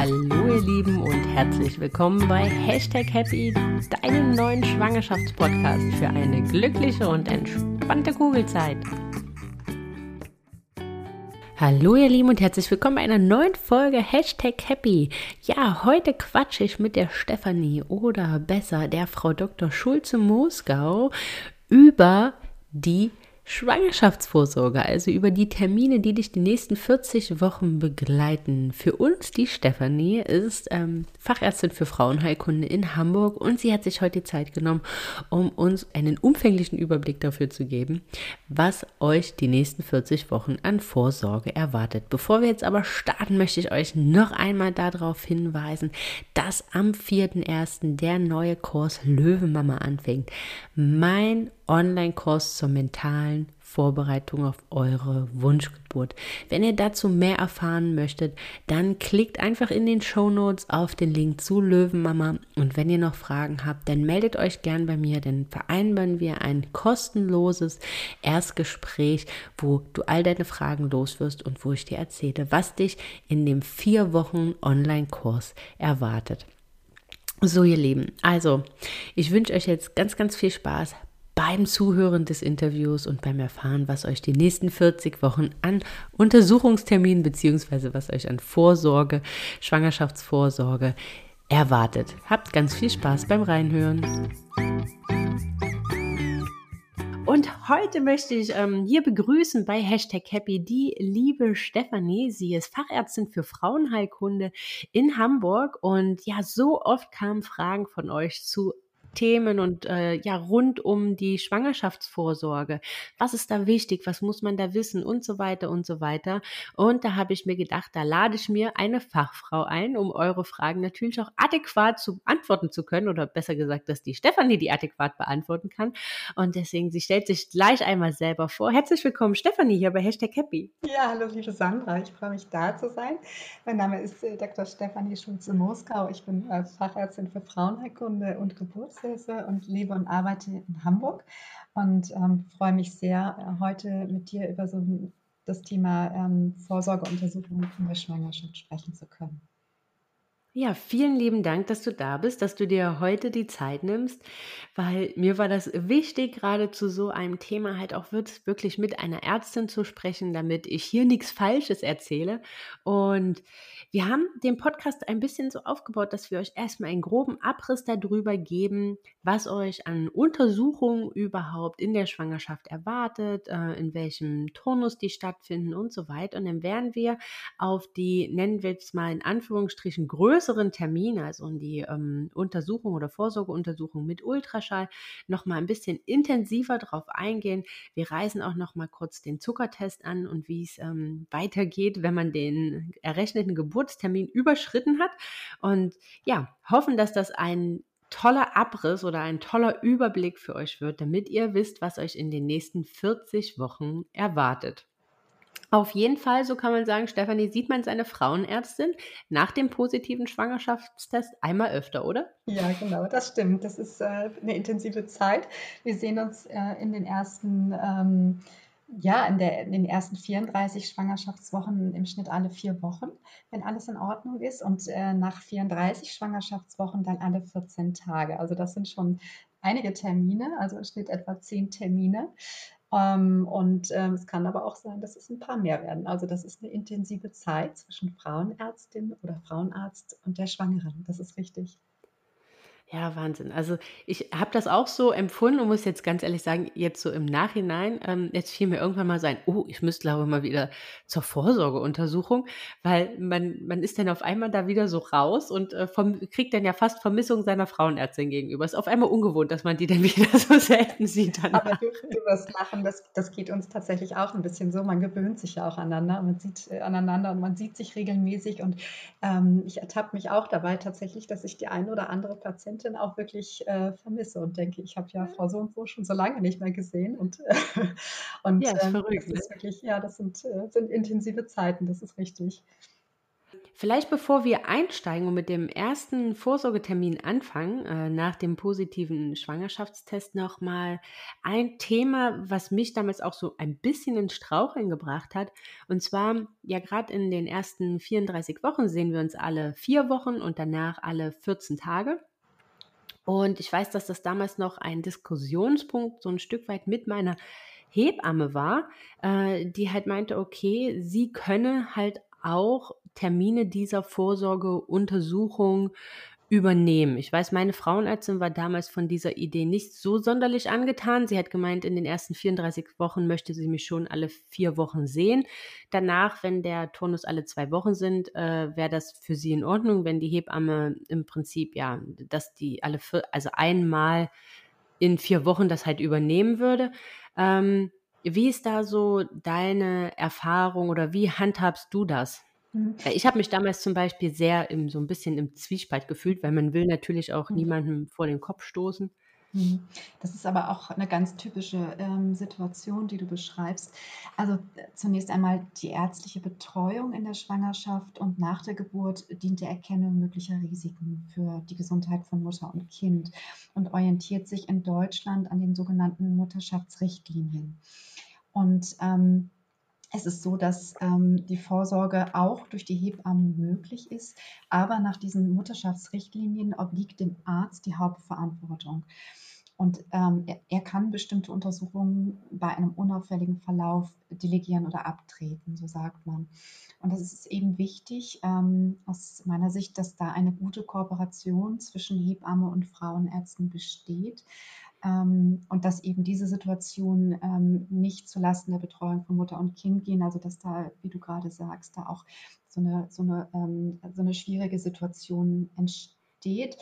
Hallo ihr Lieben und herzlich willkommen bei Hashtag Happy, deinem neuen Schwangerschaftspodcast für eine glückliche und entspannte Kugelzeit. Hallo ihr Lieben und herzlich willkommen bei einer neuen Folge Hashtag Happy. Ja, heute quatsche ich mit der Stefanie oder besser der Frau Dr. Schulze-Moskau über die Schwangerschaftsvorsorge, also über die Termine, die dich die nächsten 40 Wochen begleiten. Für uns, die Stefanie, ist ähm, Fachärztin für Frauenheilkunde in Hamburg und sie hat sich heute die Zeit genommen, um uns einen umfänglichen Überblick dafür zu geben, was euch die nächsten 40 Wochen an Vorsorge erwartet. Bevor wir jetzt aber starten, möchte ich euch noch einmal darauf hinweisen, dass am 4.1. der neue Kurs Löwenmama anfängt. Mein Online-Kurs zur mentalen Vorbereitung auf eure Wunschgeburt. Wenn ihr dazu mehr erfahren möchtet, dann klickt einfach in den Show Notes auf den Link zu Löwenmama und wenn ihr noch Fragen habt, dann meldet euch gern bei mir, dann vereinbaren wir ein kostenloses Erstgespräch, wo du all deine Fragen loswirst und wo ich dir erzähle, was dich in dem vier Wochen Online-Kurs erwartet. So, ihr Lieben, also ich wünsche euch jetzt ganz, ganz viel Spaß beim Zuhören des Interviews und beim Erfahren, was euch die nächsten 40 Wochen an Untersuchungsterminen bzw. was euch an Vorsorge, Schwangerschaftsvorsorge erwartet. Habt ganz viel Spaß beim Reinhören. Und heute möchte ich ähm, hier begrüßen bei Hashtag Happy die liebe Stefanie. Sie ist Fachärztin für Frauenheilkunde in Hamburg. Und ja, so oft kamen Fragen von euch zu Themen und äh, ja rund um die Schwangerschaftsvorsorge. Was ist da wichtig? Was muss man da wissen und so weiter und so weiter. Und da habe ich mir gedacht, da lade ich mir eine Fachfrau ein, um eure Fragen natürlich auch adäquat zu beantworten zu können oder besser gesagt, dass die Stefanie die adäquat beantworten kann. Und deswegen, sie stellt sich gleich einmal selber vor. Herzlich willkommen, Stefanie, hier bei Hashtag Happy. Ja, hallo, liebe Sandra. Ich freue mich, da zu sein. Mein Name ist äh, Dr. Stefanie Schulze-Moskau. Ich bin äh, Fachärztin für Frauenheilkunde und Geburts Rechtshilfe und lebe und arbeite in Hamburg und ähm, freue mich sehr, äh, heute mit dir über so das Thema ähm, Vorsorgeuntersuchungen in der Schwangerschaft sprechen zu können. Ja, vielen lieben Dank, dass du da bist, dass du dir heute die Zeit nimmst, weil mir war das wichtig, gerade zu so einem Thema halt auch wirklich mit einer Ärztin zu sprechen, damit ich hier nichts Falsches erzähle. Und wir haben den Podcast ein bisschen so aufgebaut, dass wir euch erstmal einen groben Abriss darüber geben, was euch an Untersuchungen überhaupt in der Schwangerschaft erwartet, äh, in welchem Turnus die stattfinden und so weiter. Und dann werden wir auf die, nennen wir es mal in Anführungsstrichen, größeren Termine, also in die ähm, Untersuchung oder Vorsorgeuntersuchung mit Ultraschall, nochmal ein bisschen intensiver drauf eingehen. Wir reisen auch nochmal kurz den Zuckertest an und wie es ähm, weitergeht, wenn man den errechneten Geburt Geburtstermin überschritten hat. Und ja, hoffen, dass das ein toller Abriss oder ein toller Überblick für euch wird, damit ihr wisst, was euch in den nächsten 40 Wochen erwartet. Auf jeden Fall, so kann man sagen, Stefanie, sieht man seine Frauenärztin nach dem positiven Schwangerschaftstest einmal öfter, oder? Ja, genau, das stimmt. Das ist äh, eine intensive Zeit. Wir sehen uns äh, in den ersten ähm, ja, in, der, in den ersten 34 Schwangerschaftswochen im Schnitt alle vier Wochen, wenn alles in Ordnung ist. Und äh, nach 34 Schwangerschaftswochen dann alle 14 Tage. Also das sind schon einige Termine, also im Schnitt etwa zehn Termine. Ähm, und ähm, es kann aber auch sein, dass es ein paar mehr werden. Also das ist eine intensive Zeit zwischen Frauenärztin oder Frauenarzt und der Schwangeren. Das ist richtig. Ja, Wahnsinn. Also ich habe das auch so empfunden und muss jetzt ganz ehrlich sagen, jetzt so im Nachhinein, ähm, jetzt fiel mir irgendwann mal so ein, oh, ich müsste glaube ich mal wieder zur Vorsorgeuntersuchung, weil man, man ist dann auf einmal da wieder so raus und äh, vom, kriegt dann ja fast Vermissung seiner Frauenärztin gegenüber. Ist auf einmal ungewohnt, dass man die dann wieder so selten sieht. Danach. Aber du, du wirst lachen, das, das geht uns tatsächlich auch ein bisschen so. Man gewöhnt sich ja auch aneinander, man sieht äh, aneinander und man sieht sich regelmäßig und ähm, ich ertappe mich auch dabei tatsächlich, dass ich die eine oder andere Patientin Patientin auch wirklich äh, vermisse und denke, ich habe ja Frau so und so schon so lange nicht mehr gesehen. Und, äh, und ja, ist ähm, verrückt, das ist ne? wirklich, ja, das sind, äh, sind intensive Zeiten, das ist richtig. Vielleicht bevor wir einsteigen und mit dem ersten Vorsorgetermin anfangen, äh, nach dem positiven Schwangerschaftstest nochmal ein Thema, was mich damals auch so ein bisschen in Straucheln gebracht hat. Und zwar, ja, gerade in den ersten 34 Wochen sehen wir uns alle vier Wochen und danach alle 14 Tage. Und ich weiß, dass das damals noch ein Diskussionspunkt so ein Stück weit mit meiner Hebamme war, äh, die halt meinte, okay, sie könne halt auch Termine dieser Vorsorgeuntersuchung übernehmen. Ich weiß, meine Frauenärztin war damals von dieser Idee nicht so sonderlich angetan. Sie hat gemeint, in den ersten 34 Wochen möchte sie mich schon alle vier Wochen sehen. Danach, wenn der Turnus alle zwei Wochen sind, äh, wäre das für sie in Ordnung, wenn die Hebamme im Prinzip, ja, dass die alle, vier, also einmal in vier Wochen das halt übernehmen würde. Ähm, wie ist da so deine Erfahrung oder wie handhabst du das? Mhm. Ich habe mich damals zum Beispiel sehr im, so ein bisschen im Zwiespalt gefühlt, weil man will natürlich auch mhm. niemandem vor den Kopf stoßen. Mhm. Das ist aber auch eine ganz typische ähm, Situation, die du beschreibst. Also äh, zunächst einmal die ärztliche Betreuung in der Schwangerschaft und nach der Geburt dient der Erkennung möglicher Risiken für die Gesundheit von Mutter und Kind und orientiert sich in Deutschland an den sogenannten Mutterschaftsrichtlinien. Und ähm, es ist so, dass ähm, die Vorsorge auch durch die Hebammen möglich ist, aber nach diesen Mutterschaftsrichtlinien obliegt dem Arzt die Hauptverantwortung. Und ähm, er, er, kann bestimmte Untersuchungen bei einem unauffälligen Verlauf delegieren oder abtreten, so sagt man. Und es ist eben wichtig ähm, aus meiner Sicht, dass da eine gute Kooperation zwischen Hebamme und Frauenärzten besteht, ähm, und dass eben diese Situationen ähm, nicht zulasten der Betreuung von Mutter und Kind gehen, also dass da, wie du gerade sagst, da auch so eine, so eine, ähm, so eine schwierige Situation entsteht.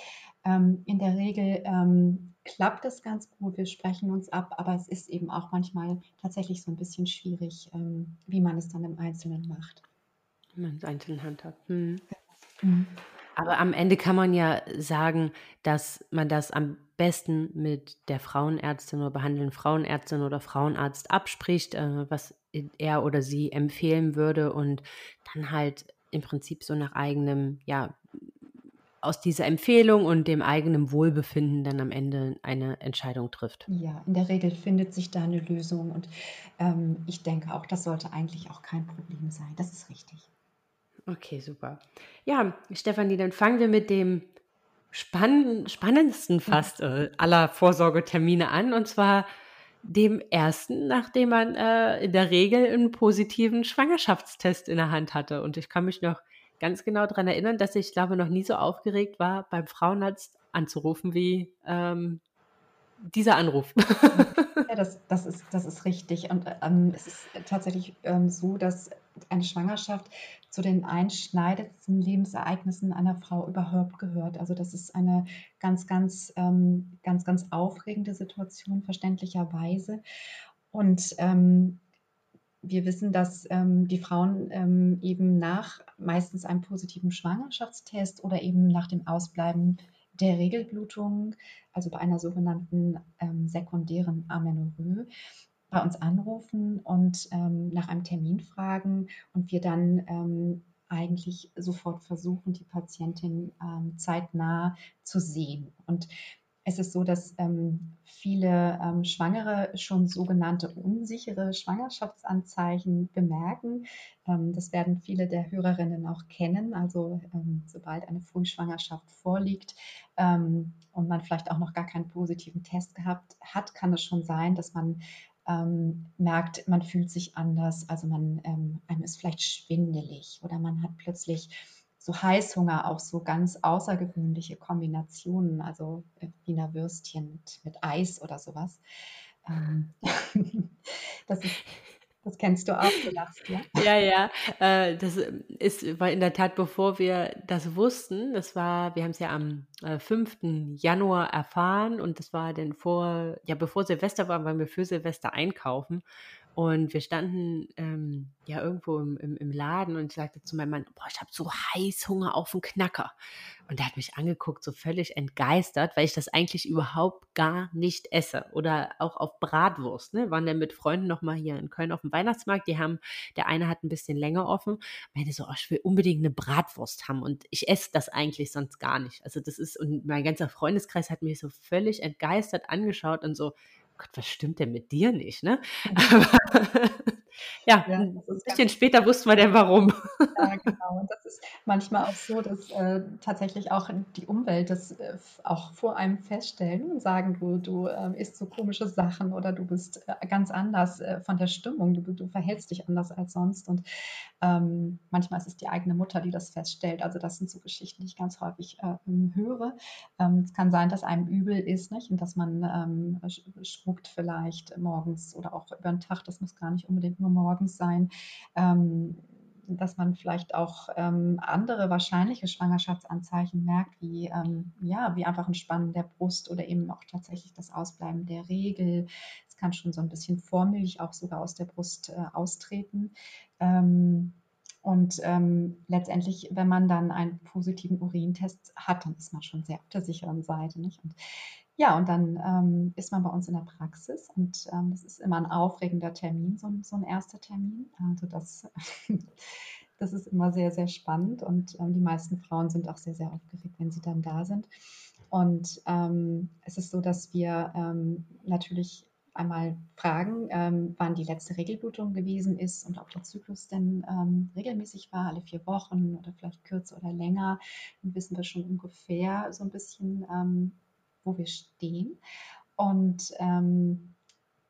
Ähm, in der Regel ähm, klappt es ganz gut, wir sprechen uns ab, aber es ist eben auch manchmal tatsächlich so ein bisschen schwierig, ähm, wie man es dann im Einzelnen macht. Wie man es einzeln handhabt. Hm. Mhm. Aber am Ende kann man ja sagen, dass man das am besten mit der Frauenärztin oder behandelnden Frauenärztin oder Frauenarzt abspricht, äh, was er oder sie empfehlen würde und dann halt im Prinzip so nach eigenem, ja, aus dieser Empfehlung und dem eigenen Wohlbefinden dann am Ende eine Entscheidung trifft. Ja, in der Regel findet sich da eine Lösung und ähm, ich denke auch, das sollte eigentlich auch kein Problem sein. Das ist richtig. Okay, super. Ja, Stefanie, dann fangen wir mit dem spann spannendsten fast äh, aller Vorsorgetermine an, und zwar dem ersten, nachdem man äh, in der Regel einen positiven Schwangerschaftstest in der Hand hatte. Und ich kann mich noch ganz genau daran erinnern, dass ich, glaube noch nie so aufgeregt war, beim Frauenarzt anzurufen wie ähm, dieser Anruf. Ja, das, das, ist, das ist richtig. Und ähm, es ist tatsächlich ähm, so, dass eine Schwangerschaft zu den einschneidendsten Lebensereignissen einer Frau überhaupt gehört. Also das ist eine ganz, ganz, ähm, ganz, ganz aufregende Situation, verständlicherweise. Und ähm, wir wissen, dass ähm, die Frauen ähm, eben nach meistens einem positiven Schwangerschaftstest oder eben nach dem Ausbleiben der Regelblutung, also bei einer sogenannten ähm, sekundären Amenorrhoe, bei uns anrufen und ähm, nach einem Termin fragen und wir dann ähm, eigentlich sofort versuchen, die Patientin ähm, zeitnah zu sehen. Und es ist so, dass ähm, viele ähm, Schwangere schon sogenannte unsichere Schwangerschaftsanzeichen bemerken. Ähm, das werden viele der Hörerinnen auch kennen. Also ähm, sobald eine Frühschwangerschaft vorliegt ähm, und man vielleicht auch noch gar keinen positiven Test gehabt hat, kann es schon sein, dass man ähm, merkt, man fühlt sich anders. Also man einem ist vielleicht schwindelig oder man hat plötzlich so Heißhunger auch so ganz außergewöhnliche Kombinationen, also äh, Wiener Würstchen mit, mit Eis oder sowas. Ähm, das ist das kennst du auch, du lachst, ja? Ja, ja. Äh, das ist, war in der Tat, bevor wir das wussten, das war, wir haben es ja am äh, 5. Januar erfahren und das war dann vor, ja, bevor Silvester war, waren wir für Silvester einkaufen. Und wir standen ähm, ja irgendwo im, im, im, Laden und ich sagte zu meinem Mann, boah, ich habe so heiß Hunger auf einen Knacker. Und der hat mich angeguckt, so völlig entgeistert, weil ich das eigentlich überhaupt gar nicht esse. Oder auch auf Bratwurst. Ne? Waren dann mit Freunden nochmal hier in Köln auf dem Weihnachtsmarkt. Die haben, der eine hat ein bisschen länger offen. Meinte so, oh, ich will unbedingt eine Bratwurst haben. Und ich esse das eigentlich sonst gar nicht. Also das ist, und mein ganzer Freundeskreis hat mich so völlig entgeistert angeschaut und so, Gott, was stimmt denn mit dir nicht, ne? Aber ja, ja ein bisschen später wussten wir denn warum. Das ist manchmal auch so, dass äh, tatsächlich auch die Umwelt das äh, auch vor einem feststellen und sagen, du, du äh, isst so komische Sachen oder du bist äh, ganz anders äh, von der Stimmung, du, du verhältst dich anders als sonst. Und ähm, manchmal ist es die eigene Mutter, die das feststellt. Also das sind so Geschichten, die ich ganz häufig äh, höre. Ähm, es kann sein, dass einem übel ist nicht? und dass man ähm, spuckt vielleicht morgens oder auch über den Tag. Das muss gar nicht unbedingt nur morgens sein. Ähm, dass man vielleicht auch ähm, andere wahrscheinliche Schwangerschaftsanzeichen merkt, wie, ähm, ja, wie einfach ein Spannen der Brust oder eben auch tatsächlich das Ausbleiben der Regel. Es kann schon so ein bisschen Vormilch auch sogar aus der Brust äh, austreten. Ähm, und ähm, letztendlich, wenn man dann einen positiven Urintest hat, dann ist man schon sehr auf der sicheren Seite. Nicht? Und ja, und dann ähm, ist man bei uns in der Praxis und ähm, das ist immer ein aufregender Termin, so, so ein erster Termin. Also das, das ist immer sehr, sehr spannend und ähm, die meisten Frauen sind auch sehr, sehr aufgeregt, wenn sie dann da sind. Und ähm, es ist so, dass wir ähm, natürlich einmal fragen, ähm, wann die letzte Regelblutung gewesen ist und ob der Zyklus denn regelmäßig war, alle vier Wochen oder vielleicht kürzer oder länger. Dann wissen wir schon ungefähr so ein bisschen, wo wir stehen. Und ähm,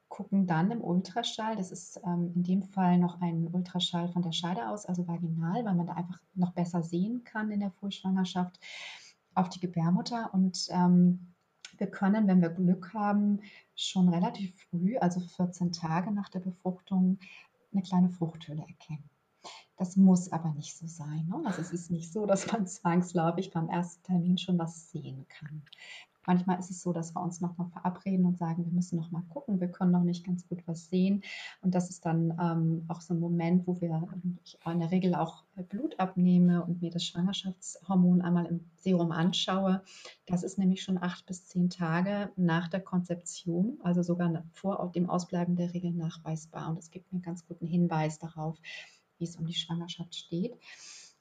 gucken dann im Ultraschall, das ist ähm, in dem Fall noch ein Ultraschall von der Scheide aus, also vaginal, weil man da einfach noch besser sehen kann in der Frühschwangerschaft auf die Gebärmutter. Und ähm, wir können, wenn wir Glück haben, schon relativ früh, also 14 Tage nach der Befruchtung, eine kleine Fruchthöhle erkennen. Das muss aber nicht so sein. Ne? Also es ist nicht so, dass man zwangsläufig beim ersten Termin schon was sehen kann. Manchmal ist es so, dass wir uns nochmal verabreden und sagen, wir müssen nochmal gucken, wir können noch nicht ganz gut was sehen. Und das ist dann ähm, auch so ein Moment, wo wir, ich in der Regel auch Blut abnehme und mir das Schwangerschaftshormon einmal im Serum anschaue. Das ist nämlich schon acht bis zehn Tage nach der Konzeption, also sogar vor dem Ausbleiben der Regel nachweisbar. Und das gibt mir einen ganz guten Hinweis darauf, wie es um die Schwangerschaft steht.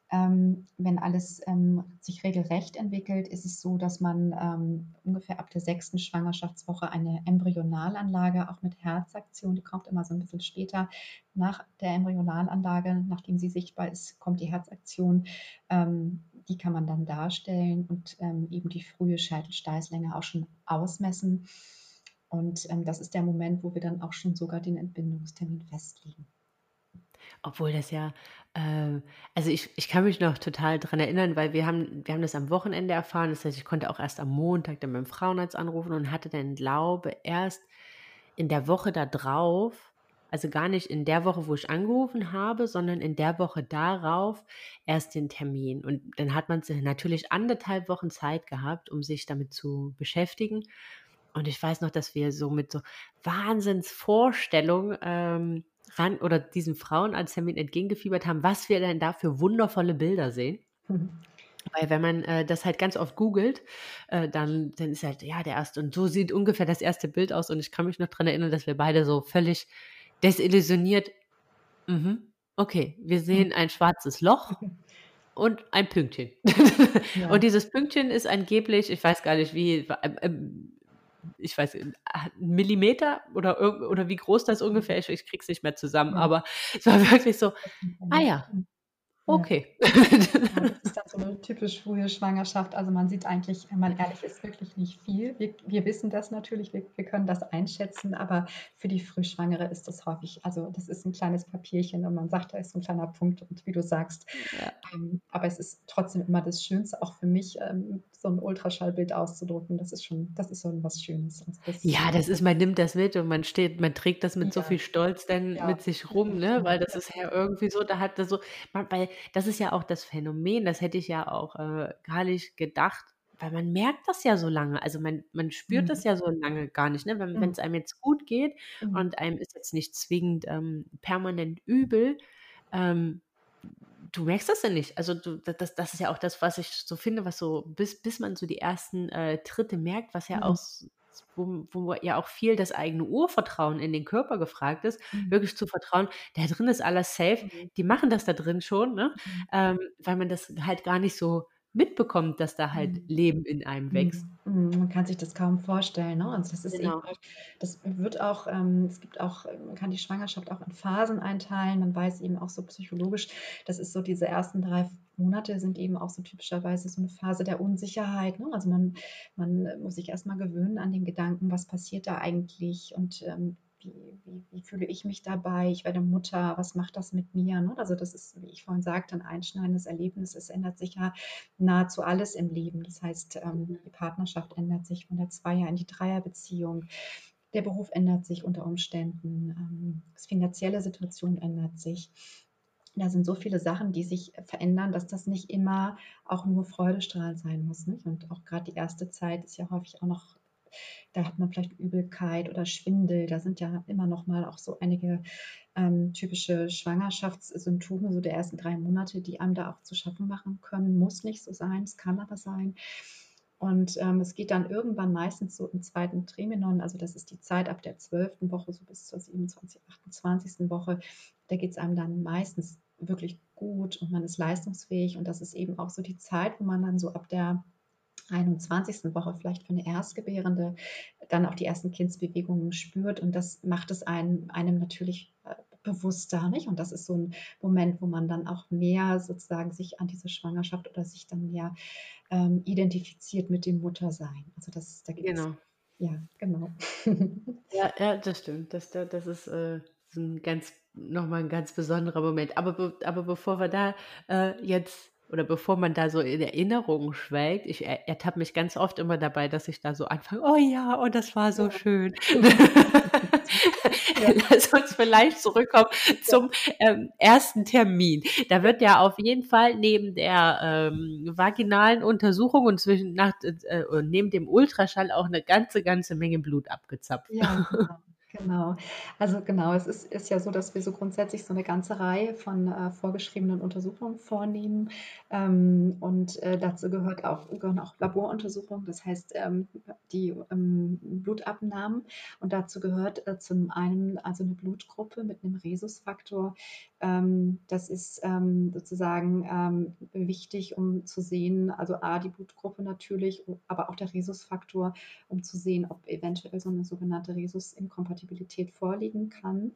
Ähm, wenn alles ähm, sich regelrecht entwickelt, ist es so, dass man ähm, ungefähr ab der sechsten Schwangerschaftswoche eine Embryonalanlage, auch mit Herzaktion, die kommt immer so ein bisschen später nach der Embryonalanlage, nachdem sie sichtbar ist, kommt die Herzaktion. Ähm, die kann man dann darstellen und ähm, eben die frühe Scheitelsteißlänge auch schon ausmessen. Und ähm, das ist der Moment, wo wir dann auch schon sogar den Entbindungstermin festlegen. Obwohl das ja, äh, also ich, ich kann mich noch total daran erinnern, weil wir haben, wir haben das am Wochenende erfahren. Das heißt, ich konnte auch erst am Montag dann beim Frauenarzt anrufen und hatte dann, glaube erst in der Woche da drauf, also gar nicht in der Woche, wo ich angerufen habe, sondern in der Woche darauf erst den Termin. Und dann hat man natürlich anderthalb Wochen Zeit gehabt, um sich damit zu beschäftigen. Und ich weiß noch, dass wir so mit so Wahnsinnsvorstellungen ähm, ran oder diesen Frauen als Termin entgegengefiebert haben, was wir denn da für wundervolle Bilder sehen. Mhm. Weil wenn man äh, das halt ganz oft googelt, äh, dann, dann ist halt, ja, der erste, und so sieht ungefähr das erste Bild aus. Und ich kann mich noch daran erinnern, dass wir beide so völlig desillusioniert, mhm, okay, wir sehen ein schwarzes Loch und ein Pünktchen. Ja. Und dieses Pünktchen ist angeblich, ich weiß gar nicht wie, äh, ich weiß, ein Millimeter oder, oder wie groß das ungefähr ist, ich krieg's nicht mehr zusammen, ja. aber es war wirklich so, ah ja, Okay. Ja. das ist dann so eine typisch frühe Schwangerschaft. Also man sieht eigentlich, wenn man ehrlich ist, wirklich nicht viel. Wir, wir wissen das natürlich, wir, wir, können das einschätzen, aber für die Frühschwangere ist das häufig, also das ist ein kleines Papierchen und man sagt, da ist so ein kleiner Punkt und wie du sagst. Ja. Ähm, aber es ist trotzdem immer das Schönste, auch für mich, ähm, so ein Ultraschallbild auszudrucken. Das ist schon, das ist so was Schönes. Das ja, das ist, man nimmt das mit und man steht, man trägt das mit ja. so viel Stolz dann mit sich rum, ne? Weil das ist ja irgendwie so, da hat das so, man, weil das ist ja auch das Phänomen, das hätte ich ja auch äh, gar nicht gedacht, weil man merkt das ja so lange. Also man, man spürt mhm. das ja so lange gar nicht, ne? Wenn es einem jetzt gut geht mhm. und einem ist jetzt nicht zwingend ähm, permanent übel, ähm, du merkst das ja nicht. Also du, das, das ist ja auch das, was ich so finde, was so, bis, bis man so die ersten äh, Tritte merkt, was ja mhm. auch wo, wo ja auch viel das eigene Urvertrauen in den Körper gefragt ist, mhm. wirklich zu vertrauen, da drin ist alles safe, mhm. die machen das da drin schon, ne? Mhm. Ähm, weil man das halt gar nicht so mitbekommt, dass da halt mhm. Leben in einem wächst. Mhm. Man kann sich das kaum vorstellen. Ne? Also das ist genau. eben, das wird auch, ähm, es gibt auch, man kann die Schwangerschaft auch in Phasen einteilen. Man weiß eben auch so psychologisch, das ist so diese ersten drei Monate sind eben auch so typischerweise so eine Phase der Unsicherheit. Ne? Also man, man muss sich erstmal gewöhnen an den Gedanken, was passiert da eigentlich und ähm, wie, wie, wie, fühle ich mich dabei? Ich werde Mutter, was macht das mit mir? Ne? Also das ist, wie ich vorhin sagte, ein einschneidendes Erlebnis. Es ändert sich ja nahezu alles im Leben. Das heißt, ähm, die Partnerschaft ändert sich von der Zweier- in die Dreierbeziehung. Der Beruf ändert sich unter Umständen. Ähm, das finanzielle Situation ändert sich. Da sind so viele Sachen, die sich verändern, dass das nicht immer auch nur Freudestrahl sein muss. Nicht? Und auch gerade die erste Zeit ist ja häufig auch noch da hat man vielleicht Übelkeit oder Schwindel. Da sind ja immer noch mal auch so einige ähm, typische Schwangerschaftssymptome, so der ersten drei Monate, die einem da auch zu schaffen machen können. Muss nicht so sein, es kann aber sein. Und ähm, es geht dann irgendwann meistens so im zweiten Trimenon, also das ist die Zeit ab der zwölften Woche, so bis zur 27., 28. Woche. Da geht es einem dann meistens wirklich gut und man ist leistungsfähig. Und das ist eben auch so die Zeit, wo man dann so ab der 21. Woche vielleicht für eine Erstgebärende dann auch die ersten Kindsbewegungen spürt und das macht es einem, einem natürlich äh, bewusster, nicht? Und das ist so ein Moment, wo man dann auch mehr sozusagen sich an diese Schwangerschaft oder sich dann mehr ähm, identifiziert mit dem Muttersein. Also das, da gibt genau. ja, genau. ja, ja, das stimmt. Das, das ist äh, ein ganz, nochmal ein ganz besonderer Moment. Aber, aber bevor wir da äh, jetzt oder bevor man da so in Erinnerungen schwelgt, ich ertappe mich ganz oft immer dabei, dass ich da so anfange, oh ja, oh, das war so ja. schön. Ja. Lass uns vielleicht zurückkommen zum ähm, ersten Termin. Da wird ja auf jeden Fall neben der ähm, vaginalen Untersuchung und zwischen nach, äh, neben dem Ultraschall auch eine ganze, ganze Menge Blut abgezapft. Ja, genau. Genau. Also genau, es ist, ist ja so, dass wir so grundsätzlich so eine ganze Reihe von äh, vorgeschriebenen Untersuchungen vornehmen. Ähm, und äh, dazu gehört auch, gehören auch Laboruntersuchungen, das heißt ähm, die ähm, Blutabnahmen. Und dazu gehört äh, zum einen also eine Blutgruppe mit einem Rhesusfaktor. Ähm, das ist ähm, sozusagen ähm, wichtig, um zu sehen, also A, die Blutgruppe natürlich, aber auch der Rhesusfaktor, um zu sehen, ob eventuell so eine sogenannte Rhesus-Inkompatibilität Kompatibilität vorliegen kann.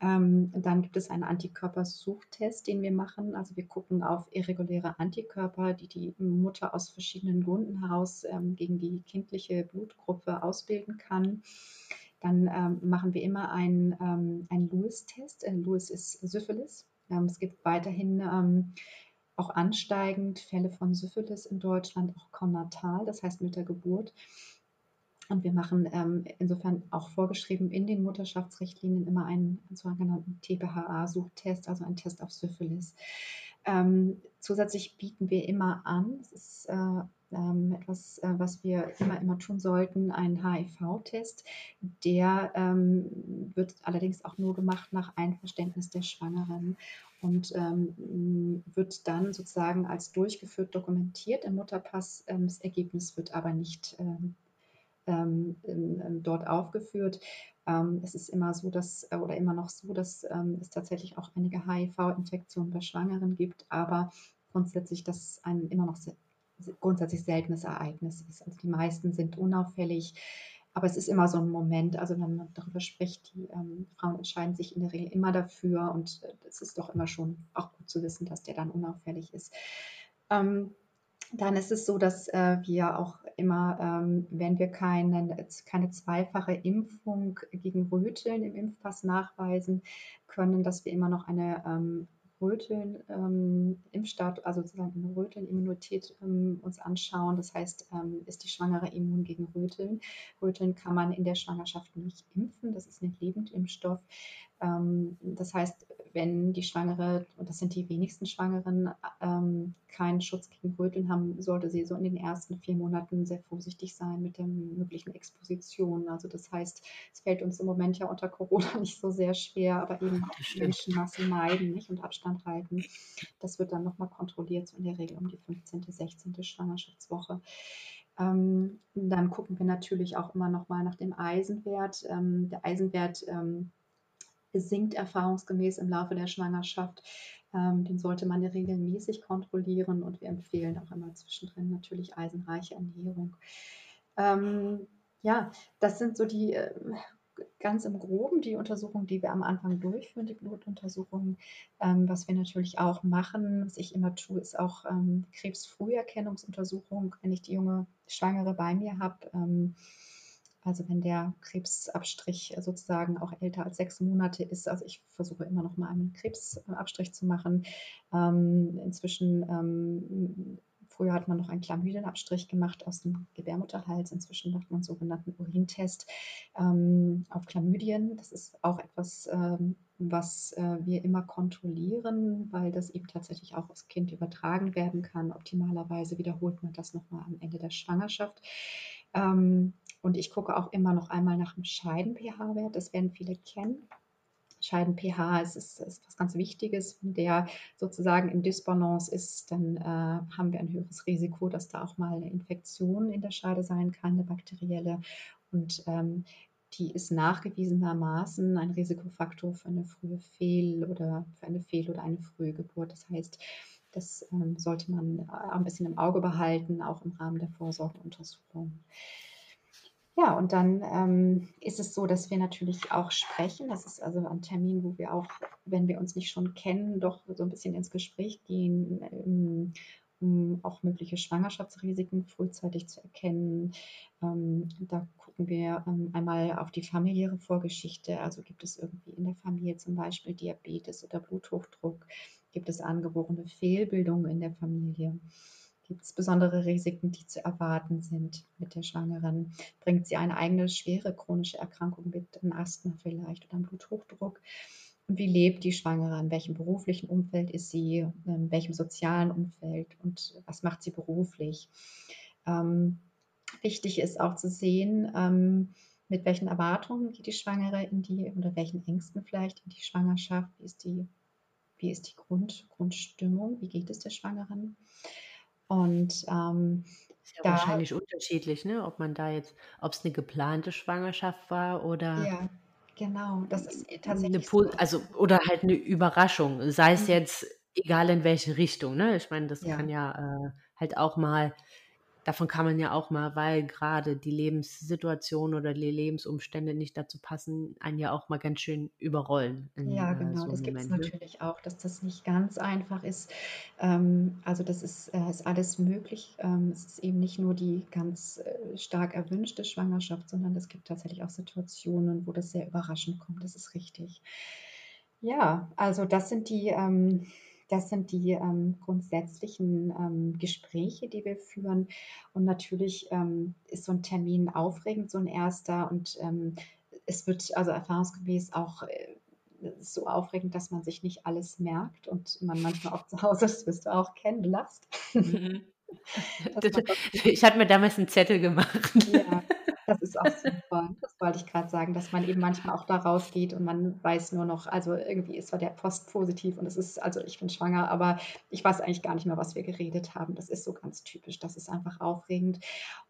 Ähm, dann gibt es einen Antikörpersuchtest, den wir machen. Also wir gucken auf irreguläre Antikörper, die die Mutter aus verschiedenen Gründen heraus ähm, gegen die kindliche Blutgruppe ausbilden kann. Dann ähm, machen wir immer einen, ähm, einen Lewis-Test. Äh, Lewis ist Syphilis. Ähm, es gibt weiterhin ähm, auch ansteigend Fälle von Syphilis in Deutschland, auch konnatal, das heißt mit der Geburt. Und wir machen ähm, insofern auch vorgeschrieben in den Mutterschaftsrichtlinien immer einen sogenannten TPHA-Suchtest, also einen Test auf Syphilis. Ähm, zusätzlich bieten wir immer an, das ist äh, ähm, etwas, äh, was wir immer, immer tun sollten, einen HIV-Test. Der ähm, wird allerdings auch nur gemacht nach Einverständnis der Schwangeren und ähm, wird dann sozusagen als durchgeführt dokumentiert im Mutterpass. Ähm, das Ergebnis wird aber nicht ähm, ähm, dort aufgeführt. Ähm, es ist immer so, dass, äh, oder immer noch so, dass ähm, es tatsächlich auch einige HIV-Infektionen bei Schwangeren gibt, aber grundsätzlich das ein immer noch sehr, grundsätzlich seltenes Ereignis ist. Also die meisten sind unauffällig. Aber es ist immer so ein Moment, also wenn man darüber spricht, die ähm, Frauen entscheiden sich in der Regel immer dafür und äh, es ist doch immer schon auch gut zu wissen, dass der dann unauffällig ist. Ähm, dann ist es so, dass äh, wir auch immer, ähm, wenn wir keine, keine zweifache Impfung gegen Röteln im Impfpass nachweisen können, dass wir immer noch eine ähm, Röteln ähm, Impfstatus, also sozusagen eine Röteln-Immunität ähm, uns anschauen. Das heißt, ähm, ist die Schwangere immun gegen Röteln? Röteln kann man in der Schwangerschaft nicht impfen. Das ist ein Lebendimpfstoff. Ähm, das heißt, wenn die Schwangere, und das sind die wenigsten Schwangeren, ähm, keinen Schutz gegen Röteln haben, sollte sie so in den ersten vier Monaten sehr vorsichtig sein mit der möglichen Exposition. Also das heißt, es fällt uns im Moment ja unter Corona nicht so sehr schwer, aber eben auch Menschenmassen meiden nicht, und Abstand halten. Das wird dann nochmal kontrolliert, so in der Regel um die 15., 16. Schwangerschaftswoche. Ähm, dann gucken wir natürlich auch immer noch mal nach dem Eisenwert. Der Eisenwert sinkt erfahrungsgemäß im Laufe der Schwangerschaft. Ähm, den sollte man regelmäßig kontrollieren und wir empfehlen auch immer zwischendrin natürlich eisenreiche Ernährung. Ähm, ja, das sind so die äh, ganz im Groben die Untersuchungen, die wir am Anfang durchführen, die Blutuntersuchungen. Ähm, was wir natürlich auch machen, was ich immer tue, ist auch ähm, Krebsfrüherkennungsuntersuchung, wenn ich die junge Schwangere bei mir habe. Ähm, also wenn der Krebsabstrich sozusagen auch älter als sechs Monate ist. Also ich versuche immer noch mal einen Krebsabstrich zu machen. Ähm, inzwischen ähm, Früher hat man noch einen Chlamydienabstrich gemacht aus dem Gebärmutterhals. Inzwischen macht man einen sogenannten Urintest ähm, auf Chlamydien. Das ist auch etwas, ähm, was äh, wir immer kontrollieren, weil das eben tatsächlich auch aufs Kind übertragen werden kann. Optimalerweise wiederholt man das nochmal am Ende der Schwangerschaft. Ähm, und ich gucke auch immer noch einmal nach dem Scheiden-pH-Wert. Das werden viele kennen. Scheiden-pH ist, ist, was ganz Wichtiges. Wenn der sozusagen in Disbalance ist, dann äh, haben wir ein höheres Risiko, dass da auch mal eine Infektion in der Scheide sein kann, eine bakterielle. Und ähm, die ist nachgewiesenermaßen ein Risikofaktor für eine frühe Fehl- oder für eine Fehl- oder eine frühe Geburt. Das heißt, das ähm, sollte man ein bisschen im Auge behalten, auch im Rahmen der Vorsorgeuntersuchung. Ja, und dann ähm, ist es so, dass wir natürlich auch sprechen. Das ist also ein Termin, wo wir auch, wenn wir uns nicht schon kennen, doch so ein bisschen ins Gespräch gehen, ähm, um auch mögliche Schwangerschaftsrisiken frühzeitig zu erkennen. Ähm, da gucken wir ähm, einmal auf die familiäre Vorgeschichte. Also gibt es irgendwie in der Familie zum Beispiel Diabetes oder Bluthochdruck? Gibt es angeborene Fehlbildungen in der Familie? Gibt es besondere Risiken, die zu erwarten sind mit der Schwangeren? Bringt sie eine eigene schwere chronische Erkrankung mit, ein Asthma vielleicht oder ein Bluthochdruck? Und wie lebt die Schwangere? In welchem beruflichen Umfeld ist sie? In welchem sozialen Umfeld? Und was macht sie beruflich? Ähm, wichtig ist auch zu sehen, ähm, mit welchen Erwartungen geht die Schwangere in die oder welchen Ängsten vielleicht in die Schwangerschaft? Wie ist die, wie ist die Grund, Grundstimmung? Wie geht es der Schwangeren? Und ähm, ist ja da, wahrscheinlich unterschiedlich, ne? Ob man da jetzt, ob es eine geplante Schwangerschaft war oder ja, genau, das ist tatsächlich eine, so. also oder halt eine Überraschung, sei es mhm. jetzt egal in welche Richtung, ne? Ich meine, das ja. kann ja äh, halt auch mal davon kann man ja auch mal, weil gerade die Lebenssituation oder die Lebensumstände nicht dazu passen, einen ja auch mal ganz schön überrollen. In, ja, äh, genau, so das gibt es ne? natürlich auch, dass das nicht ganz einfach ist. Ähm, also das ist, äh, ist alles möglich. Ähm, es ist eben nicht nur die ganz äh, stark erwünschte Schwangerschaft, sondern es gibt tatsächlich auch Situationen, wo das sehr überraschend kommt. Das ist richtig. Ja, also das sind die ähm, das sind die ähm, grundsätzlichen ähm, Gespräche, die wir führen. Und natürlich ähm, ist so ein Termin aufregend, so ein erster. Und ähm, es wird also erfahrungsgemäß auch äh, so aufregend, dass man sich nicht alles merkt und man manchmal auch zu Hause, das wirst du auch kennen, lachst. Mhm. ich hatte mir damals einen Zettel gemacht. Ja, das ist auch super. Das wollte ich gerade sagen, dass man eben manchmal auch da rausgeht und man weiß nur noch, also irgendwie ist zwar der Post positiv und es ist, also ich bin schwanger, aber ich weiß eigentlich gar nicht mehr, was wir geredet haben. Das ist so ganz typisch. Das ist einfach aufregend.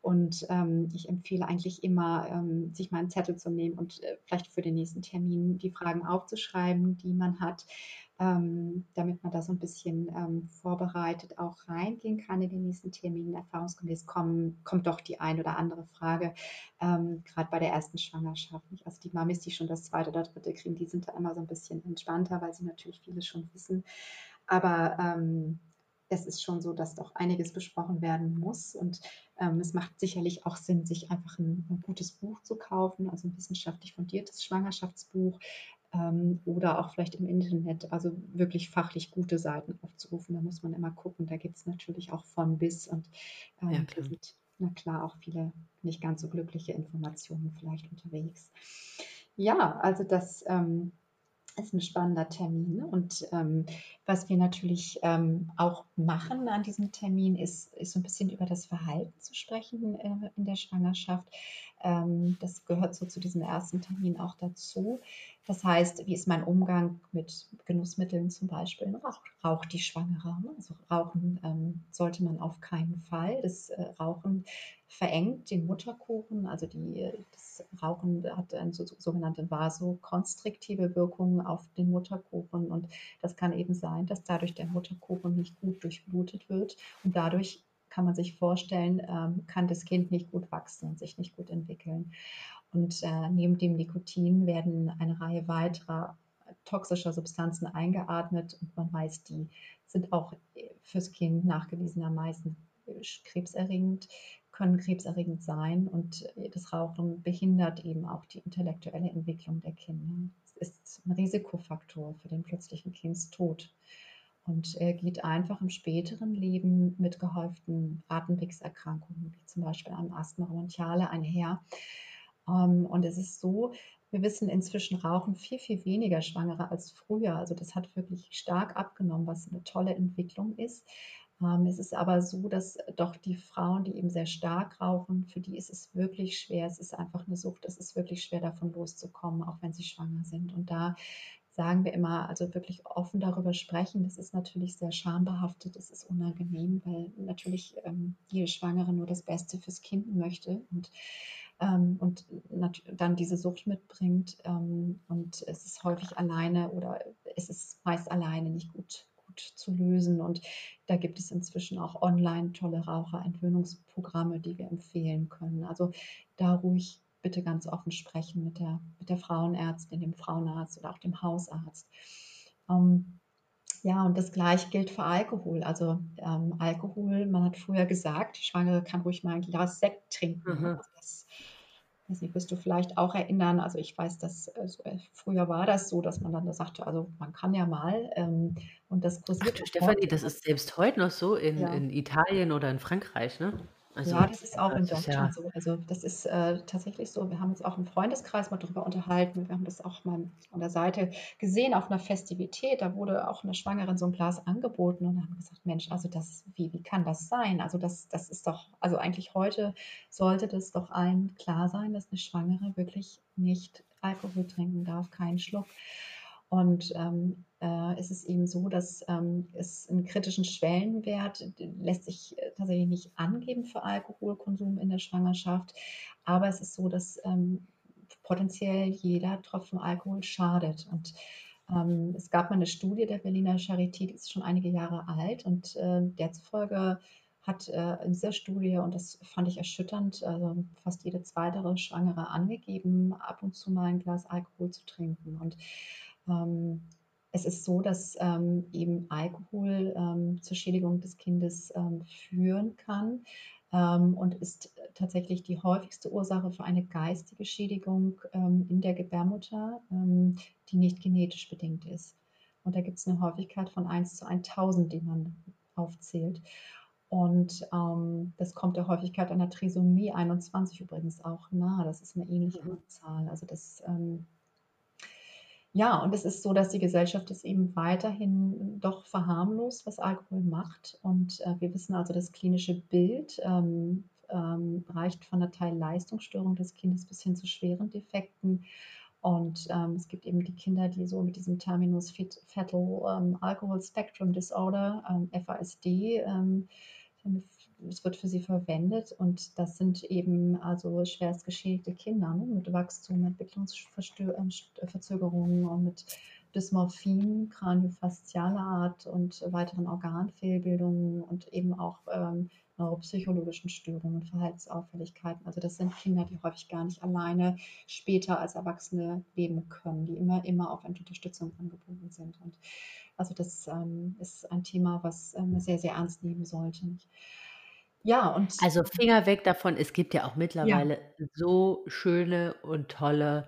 Und ähm, ich empfehle eigentlich immer, ähm, sich mal einen Zettel zu nehmen und äh, vielleicht für den nächsten Termin die Fragen aufzuschreiben, die man hat ähm, damit man da so ein bisschen ähm, vorbereitet auch reingehen kann in den nächsten Terminen. Erfahrungsgemäß kommen, kommt doch die ein oder andere Frage, ähm, gerade bei der ersten Schwangerschaft. Nicht? Also die Mamis, die schon das zweite oder dritte kriegen, die sind da immer so ein bisschen entspannter, weil sie natürlich vieles schon wissen. Aber ähm, es ist schon so, dass doch einiges besprochen werden muss. Und ähm, es macht sicherlich auch Sinn, sich einfach ein, ein, gutes Buch zu kaufen, also ein wissenschaftlich fundiertes Schwangerschaftsbuch, ähm, oder auch vielleicht im Internet, also wirklich fachlich gute Seiten aufzurufen. Da muss man immer gucken. Da gibt es natürlich auch von bis und ähm, ja, klar. sind, na klar, auch viele nicht ganz so glückliche Informationen vielleicht unterwegs. Ja, also das ähm, ist ein spannender Termin. Und ähm, was wir natürlich ähm, auch machen an diesem Termin, ist, ist so ein bisschen über das Verhalten zu sprechen äh, in der Schwangerschaft. Ähm, das gehört so zu diesem ersten Termin auch dazu. Das heißt, wie ist mein Umgang mit Genussmitteln zum Beispiel? Raucht, raucht die Schwangere? Ne? Also rauchen ähm, sollte man auf keinen Fall. Das äh, Rauchen verengt den Mutterkuchen. Also die, das Rauchen hat eine so, sogenannte vasokonstriktive Wirkung auf den Mutterkuchen. Und das kann eben sein, dass dadurch der Mutterkuchen nicht gut durchblutet wird und dadurch kann man sich vorstellen, ähm, kann das Kind nicht gut wachsen und sich nicht gut entwickeln. Und äh, neben dem Nikotin werden eine Reihe weiterer toxischer Substanzen eingeatmet und man weiß, die sind auch fürs Kind nachgewiesenermaßen krebserregend, können krebserregend sein und das Rauchen behindert eben auch die intellektuelle Entwicklung der Kinder. Es ist ein Risikofaktor für den plötzlichen Kindstod und er geht einfach im späteren Leben mit gehäuften Atemwegserkrankungen, wie zum Beispiel einem Asthma bronchiale einher. Ähm, und es ist so, wir wissen inzwischen rauchen viel, viel weniger Schwangere als früher. Also das hat wirklich stark abgenommen, was eine tolle Entwicklung ist. Ähm, es ist aber so, dass doch die Frauen, die eben sehr stark rauchen, für die ist es wirklich schwer. Es ist einfach eine Sucht. Es ist wirklich schwer, davon loszukommen, auch wenn sie schwanger sind. Und da sagen wir immer, also wirklich offen darüber sprechen. Das ist natürlich sehr schambehaftet, das ist unangenehm, weil natürlich ähm, jede Schwangere nur das Beste fürs Kind möchte und, ähm, und dann diese Sucht mitbringt. Ähm, und es ist häufig alleine oder es ist meist alleine nicht gut, gut zu lösen. Und da gibt es inzwischen auch online tolle Raucherentwöhnungsprogramme, die wir empfehlen können. Also da ruhig bitte ganz offen sprechen mit der, mit der Frauenärztin, dem Frauenarzt oder auch dem Hausarzt. Ähm, ja, und das gleiche gilt für Alkohol. Also ähm, Alkohol, man hat früher gesagt, die Schwangere kann ruhig mal ein Glas Sekt trinken. Mhm. Also das, weiß nicht, wirst du vielleicht auch erinnern. Also ich weiß, dass also früher war das so, dass man dann sagte, also man kann ja mal. Ähm, und das kursiert. Ach, Stefanie, das ist selbst heute noch so in, ja. in Italien oder in Frankreich, ne? Also, ja, das ist auch in Deutschland ja so. Also das ist äh, tatsächlich so. Wir haben uns auch im Freundeskreis mal darüber unterhalten. Wir haben das auch mal an der Seite gesehen auf einer Festivität. Da wurde auch einer Schwangeren so ein Glas angeboten und haben gesagt, Mensch, also das, wie, wie kann das sein? Also das, das ist doch, also eigentlich heute sollte das doch allen klar sein, dass eine Schwangere wirklich nicht Alkohol trinken darf, keinen Schluck. Und ähm, äh, ist es eben so, dass ähm, es einen kritischen Schwellenwert lässt sich äh, tatsächlich nicht angeben für Alkoholkonsum in der Schwangerschaft. Aber es ist so, dass ähm, potenziell jeder Tropfen Alkohol schadet. Und ähm, es gab mal eine Studie der Berliner Charité, die ist schon einige Jahre alt und äh, der hat äh, in dieser Studie, und das fand ich erschütternd, also fast jede zweite Schwangere angegeben, ab und zu mal ein Glas Alkohol zu trinken. Und ähm, es ist so, dass ähm, eben Alkohol ähm, zur Schädigung des Kindes ähm, führen kann ähm, und ist tatsächlich die häufigste Ursache für eine geistige Schädigung ähm, in der Gebärmutter, ähm, die nicht genetisch bedingt ist. Und da gibt es eine Häufigkeit von 1 zu 1000, die man aufzählt. Und das kommt der Häufigkeit einer Trisomie 21 übrigens auch nahe. Das ist eine ähnliche mhm. Zahl. Also das ja, und es ist so, dass die Gesellschaft es eben weiterhin doch verharmlost, was Alkohol macht. Und äh, wir wissen also, das klinische Bild ähm, ähm, reicht von der Teilleistungsstörung des Kindes bis hin zu schweren Defekten. Und ähm, es gibt eben die Kinder, die so mit diesem Terminus Fetal ähm, Alcohol Spectrum Disorder, ähm, FASD, ähm, es wird für sie verwendet und das sind eben also schwerst geschädigte Kinder ne, mit Wachstum, Entwicklungsverzögerungen und mit Dysmorphien, kraniofaszialer Art und weiteren Organfehlbildungen und eben auch ähm, neuropsychologischen Störungen, Verhaltensauffälligkeiten. Also das sind Kinder, die häufig gar nicht alleine später als Erwachsene leben können, die immer, immer auf Unterstützung angebunden sind. Und also das ähm, ist ein Thema, was ähm, man sehr, sehr ernst nehmen sollte. Nicht? Ja, und Also Finger weg davon, es gibt ja auch mittlerweile so schöne und tolle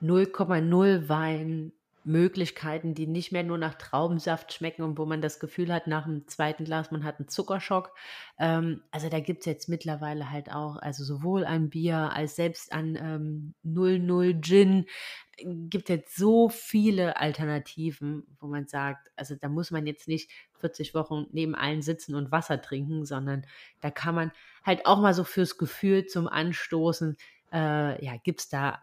0,0 Wein Möglichkeiten, die nicht mehr nur nach Traubensaft schmecken und wo man das Gefühl hat, nach dem zweiten Glas, man hat einen Zuckerschock. Ähm, also da gibt es jetzt mittlerweile halt auch, also sowohl an Bier als selbst an ähm, 00 Gin, gibt jetzt so viele Alternativen, wo man sagt, also da muss man jetzt nicht 40 Wochen neben allen sitzen und Wasser trinken, sondern da kann man halt auch mal so fürs Gefühl zum Anstoßen, äh, ja, gibt es da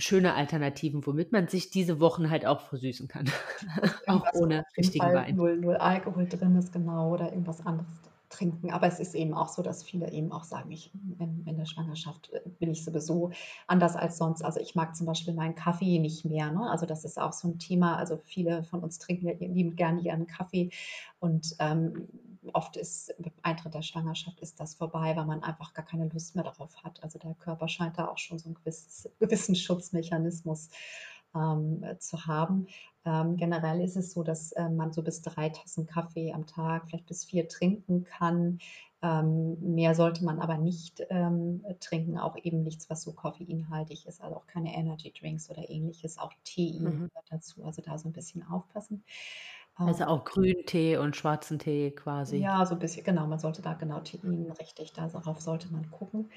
schöne Alternativen, womit man sich diese Wochen halt auch versüßen kann. auch ohne richtigen Wein. Null, null Alkohol drin ist, genau, oder irgendwas anderes trinken. Aber es ist eben auch so, dass viele eben auch sagen, ich, in, in der Schwangerschaft äh, bin ich sowieso anders als sonst. Also ich mag zum Beispiel meinen Kaffee nicht mehr. Ne? Also das ist auch so ein Thema. Also viele von uns trinken ja lieben gerne ihren Kaffee und ähm, oft ist mit Eintritt der Schwangerschaft ist das vorbei, weil man einfach gar keine Lust mehr darauf hat. Also der Körper scheint da auch schon so einen gewissen, gewissen Schutzmechanismus ähm, zu haben. Ähm, generell ist es so, dass äh, man so bis drei Tassen Kaffee am Tag, vielleicht bis vier trinken kann. Ähm, mehr sollte man aber nicht ähm, trinken, auch eben nichts, was so koffeinhaltig ist, also auch keine Energy Drinks oder ähnliches, auch Tee mhm. dazu, also da so ein bisschen aufpassen. Also auch Grüntee und schwarzen Tee quasi. Ja, so ein bisschen, genau. Man sollte da genau Tein, richtig, darauf sollte man gucken.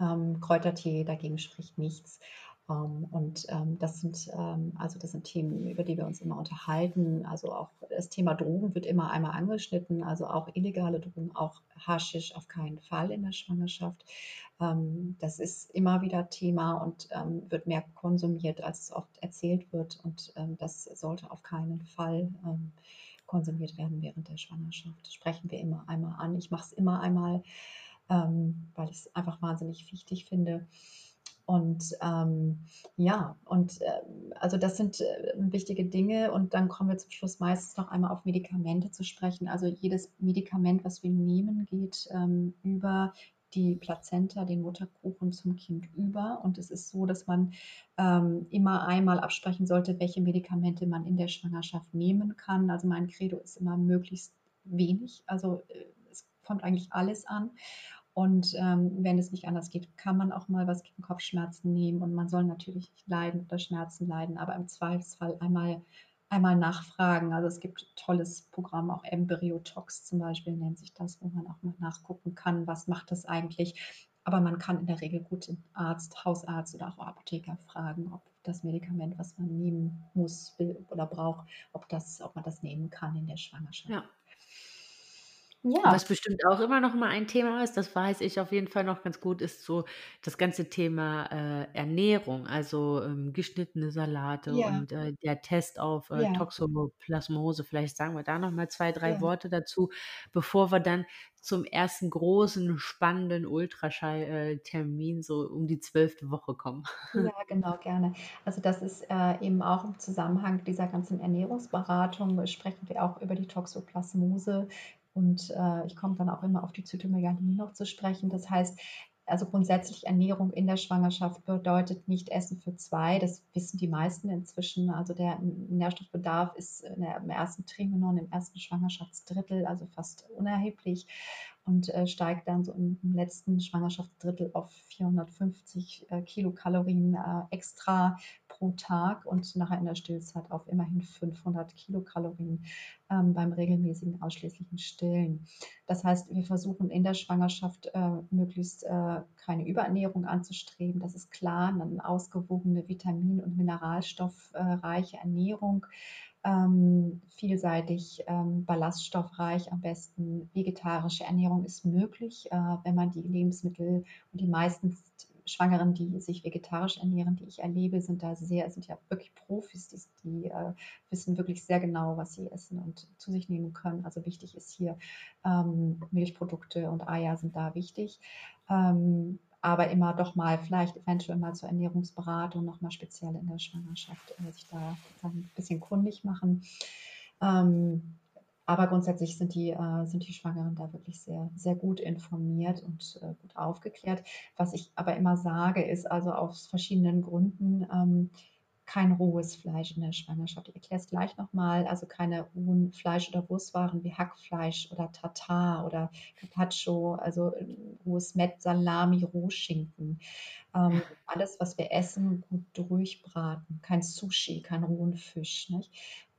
Ähm, Kräutertee dagegen spricht nichts. Ähm, und ähm, das sind ähm, also das sind Themen, über die wir uns immer unterhalten. Also auch das Thema Drogen wird immer einmal angeschnitten, also auch illegale Drogen, auch Haschisch auf keinen Fall in der Schwangerschaft. Das ist immer wieder Thema und wird mehr konsumiert, als es oft erzählt wird. Und das sollte auf keinen Fall konsumiert werden während der Schwangerschaft. Das sprechen wir immer einmal an. Ich mache es immer einmal, weil ich es einfach wahnsinnig wichtig finde. Und ähm, ja, und äh, also das sind äh, wichtige Dinge. Und dann kommen wir zum Schluss meistens noch einmal auf Medikamente zu sprechen. Also jedes Medikament, was wir nehmen, geht ähm, über die Plazenta, den Mutterkuchen zum Kind über. Und es ist so, dass man ähm, immer einmal absprechen sollte, welche Medikamente man in der Schwangerschaft nehmen kann. Also mein Credo ist immer möglichst wenig. Also äh, es kommt eigentlich alles an. Und ähm, wenn es nicht anders geht, kann man auch mal was gegen Kopfschmerzen nehmen. Und man soll natürlich nicht leiden oder Schmerzen leiden, aber im Zweifelsfall einmal, einmal nachfragen. Also es gibt tolles Programm, auch Embryotox zum Beispiel nennt sich das, wo man auch mal nachgucken kann, was macht das eigentlich. Aber man kann in der Regel gut den Arzt, Hausarzt oder auch Apotheker fragen, ob das Medikament, was man nehmen muss, will oder braucht, ob, das, ob man das nehmen kann in der Schwangerschaft. Ja. Ja. Was bestimmt auch immer noch mal ein Thema ist, das weiß ich auf jeden Fall noch ganz gut, ist so das ganze Thema äh, Ernährung, also ähm, geschnittene Salate ja. und äh, der Test auf äh, ja. Toxoplasmose. Vielleicht sagen wir da noch mal zwei, drei ja. Worte dazu, bevor wir dann zum ersten großen, spannenden Ultraschalltermin so um die zwölfte Woche kommen. Ja, genau, gerne. Also das ist äh, eben auch im Zusammenhang dieser ganzen Ernährungsberatung, sprechen wir auch über die Toxoplasmose, und äh, ich komme dann auch immer auf die Zytomeganie noch zu sprechen. Das heißt, also grundsätzlich Ernährung in der Schwangerschaft bedeutet nicht Essen für zwei. Das wissen die meisten inzwischen. Also der Nährstoffbedarf ist im ersten Trimenon, im ersten Schwangerschaftsdrittel, also fast unerheblich und äh, steigt dann so im, im, letzten Schwangerschaftsdrittel auf 450 äh, Kilokalorien äh, extra pro Tag und nachher in der Stillzeit auf immerhin 500 Kilokalorien ähm, beim regelmäßigen ausschließlichen Stillen. Das heißt, wir versuchen in der Schwangerschaft äh, möglichst äh, keine Überernährung anzustreben. Das ist klar, eine ausgewogene Vitamin- und Mineralstoffreiche Ernährung ähm, vielseitig, ähm, ballaststoffreich, am besten vegetarische Ernährung ist möglich, äh, wenn man die Lebensmittel und die meisten Schwangeren, die sich vegetarisch ernähren, die ich erlebe, sind da sehr, sind ja wirklich Profis, die, die äh, wissen wirklich sehr genau, was sie essen und zu sich nehmen können. Also wichtig ist hier, ähm, Milchprodukte und Eier sind da wichtig. Ähm, aber immer doch mal vielleicht eventuell mal zur Ernährungsberatung, nochmal speziell in der Schwangerschaft, äh, sich da ein bisschen kundig machen. Ähm, aber grundsätzlich sind die, äh, sind die Schwangeren da wirklich sehr, sehr gut informiert und äh, gut aufgeklärt. Was ich aber immer sage, ist also aus verschiedenen Gründen, ähm, kein rohes Fleisch in der Schwangerschaft. Ich erkläre es gleich nochmal. Also keine rohen Fleisch- oder Wurstwaren wie Hackfleisch oder Tartar oder Carpaccio, also äh, rohes Met, Salami, Rohschinken. Ähm, alles, was wir essen, gut durchbraten. Kein Sushi, kein rohen Fisch. Nicht?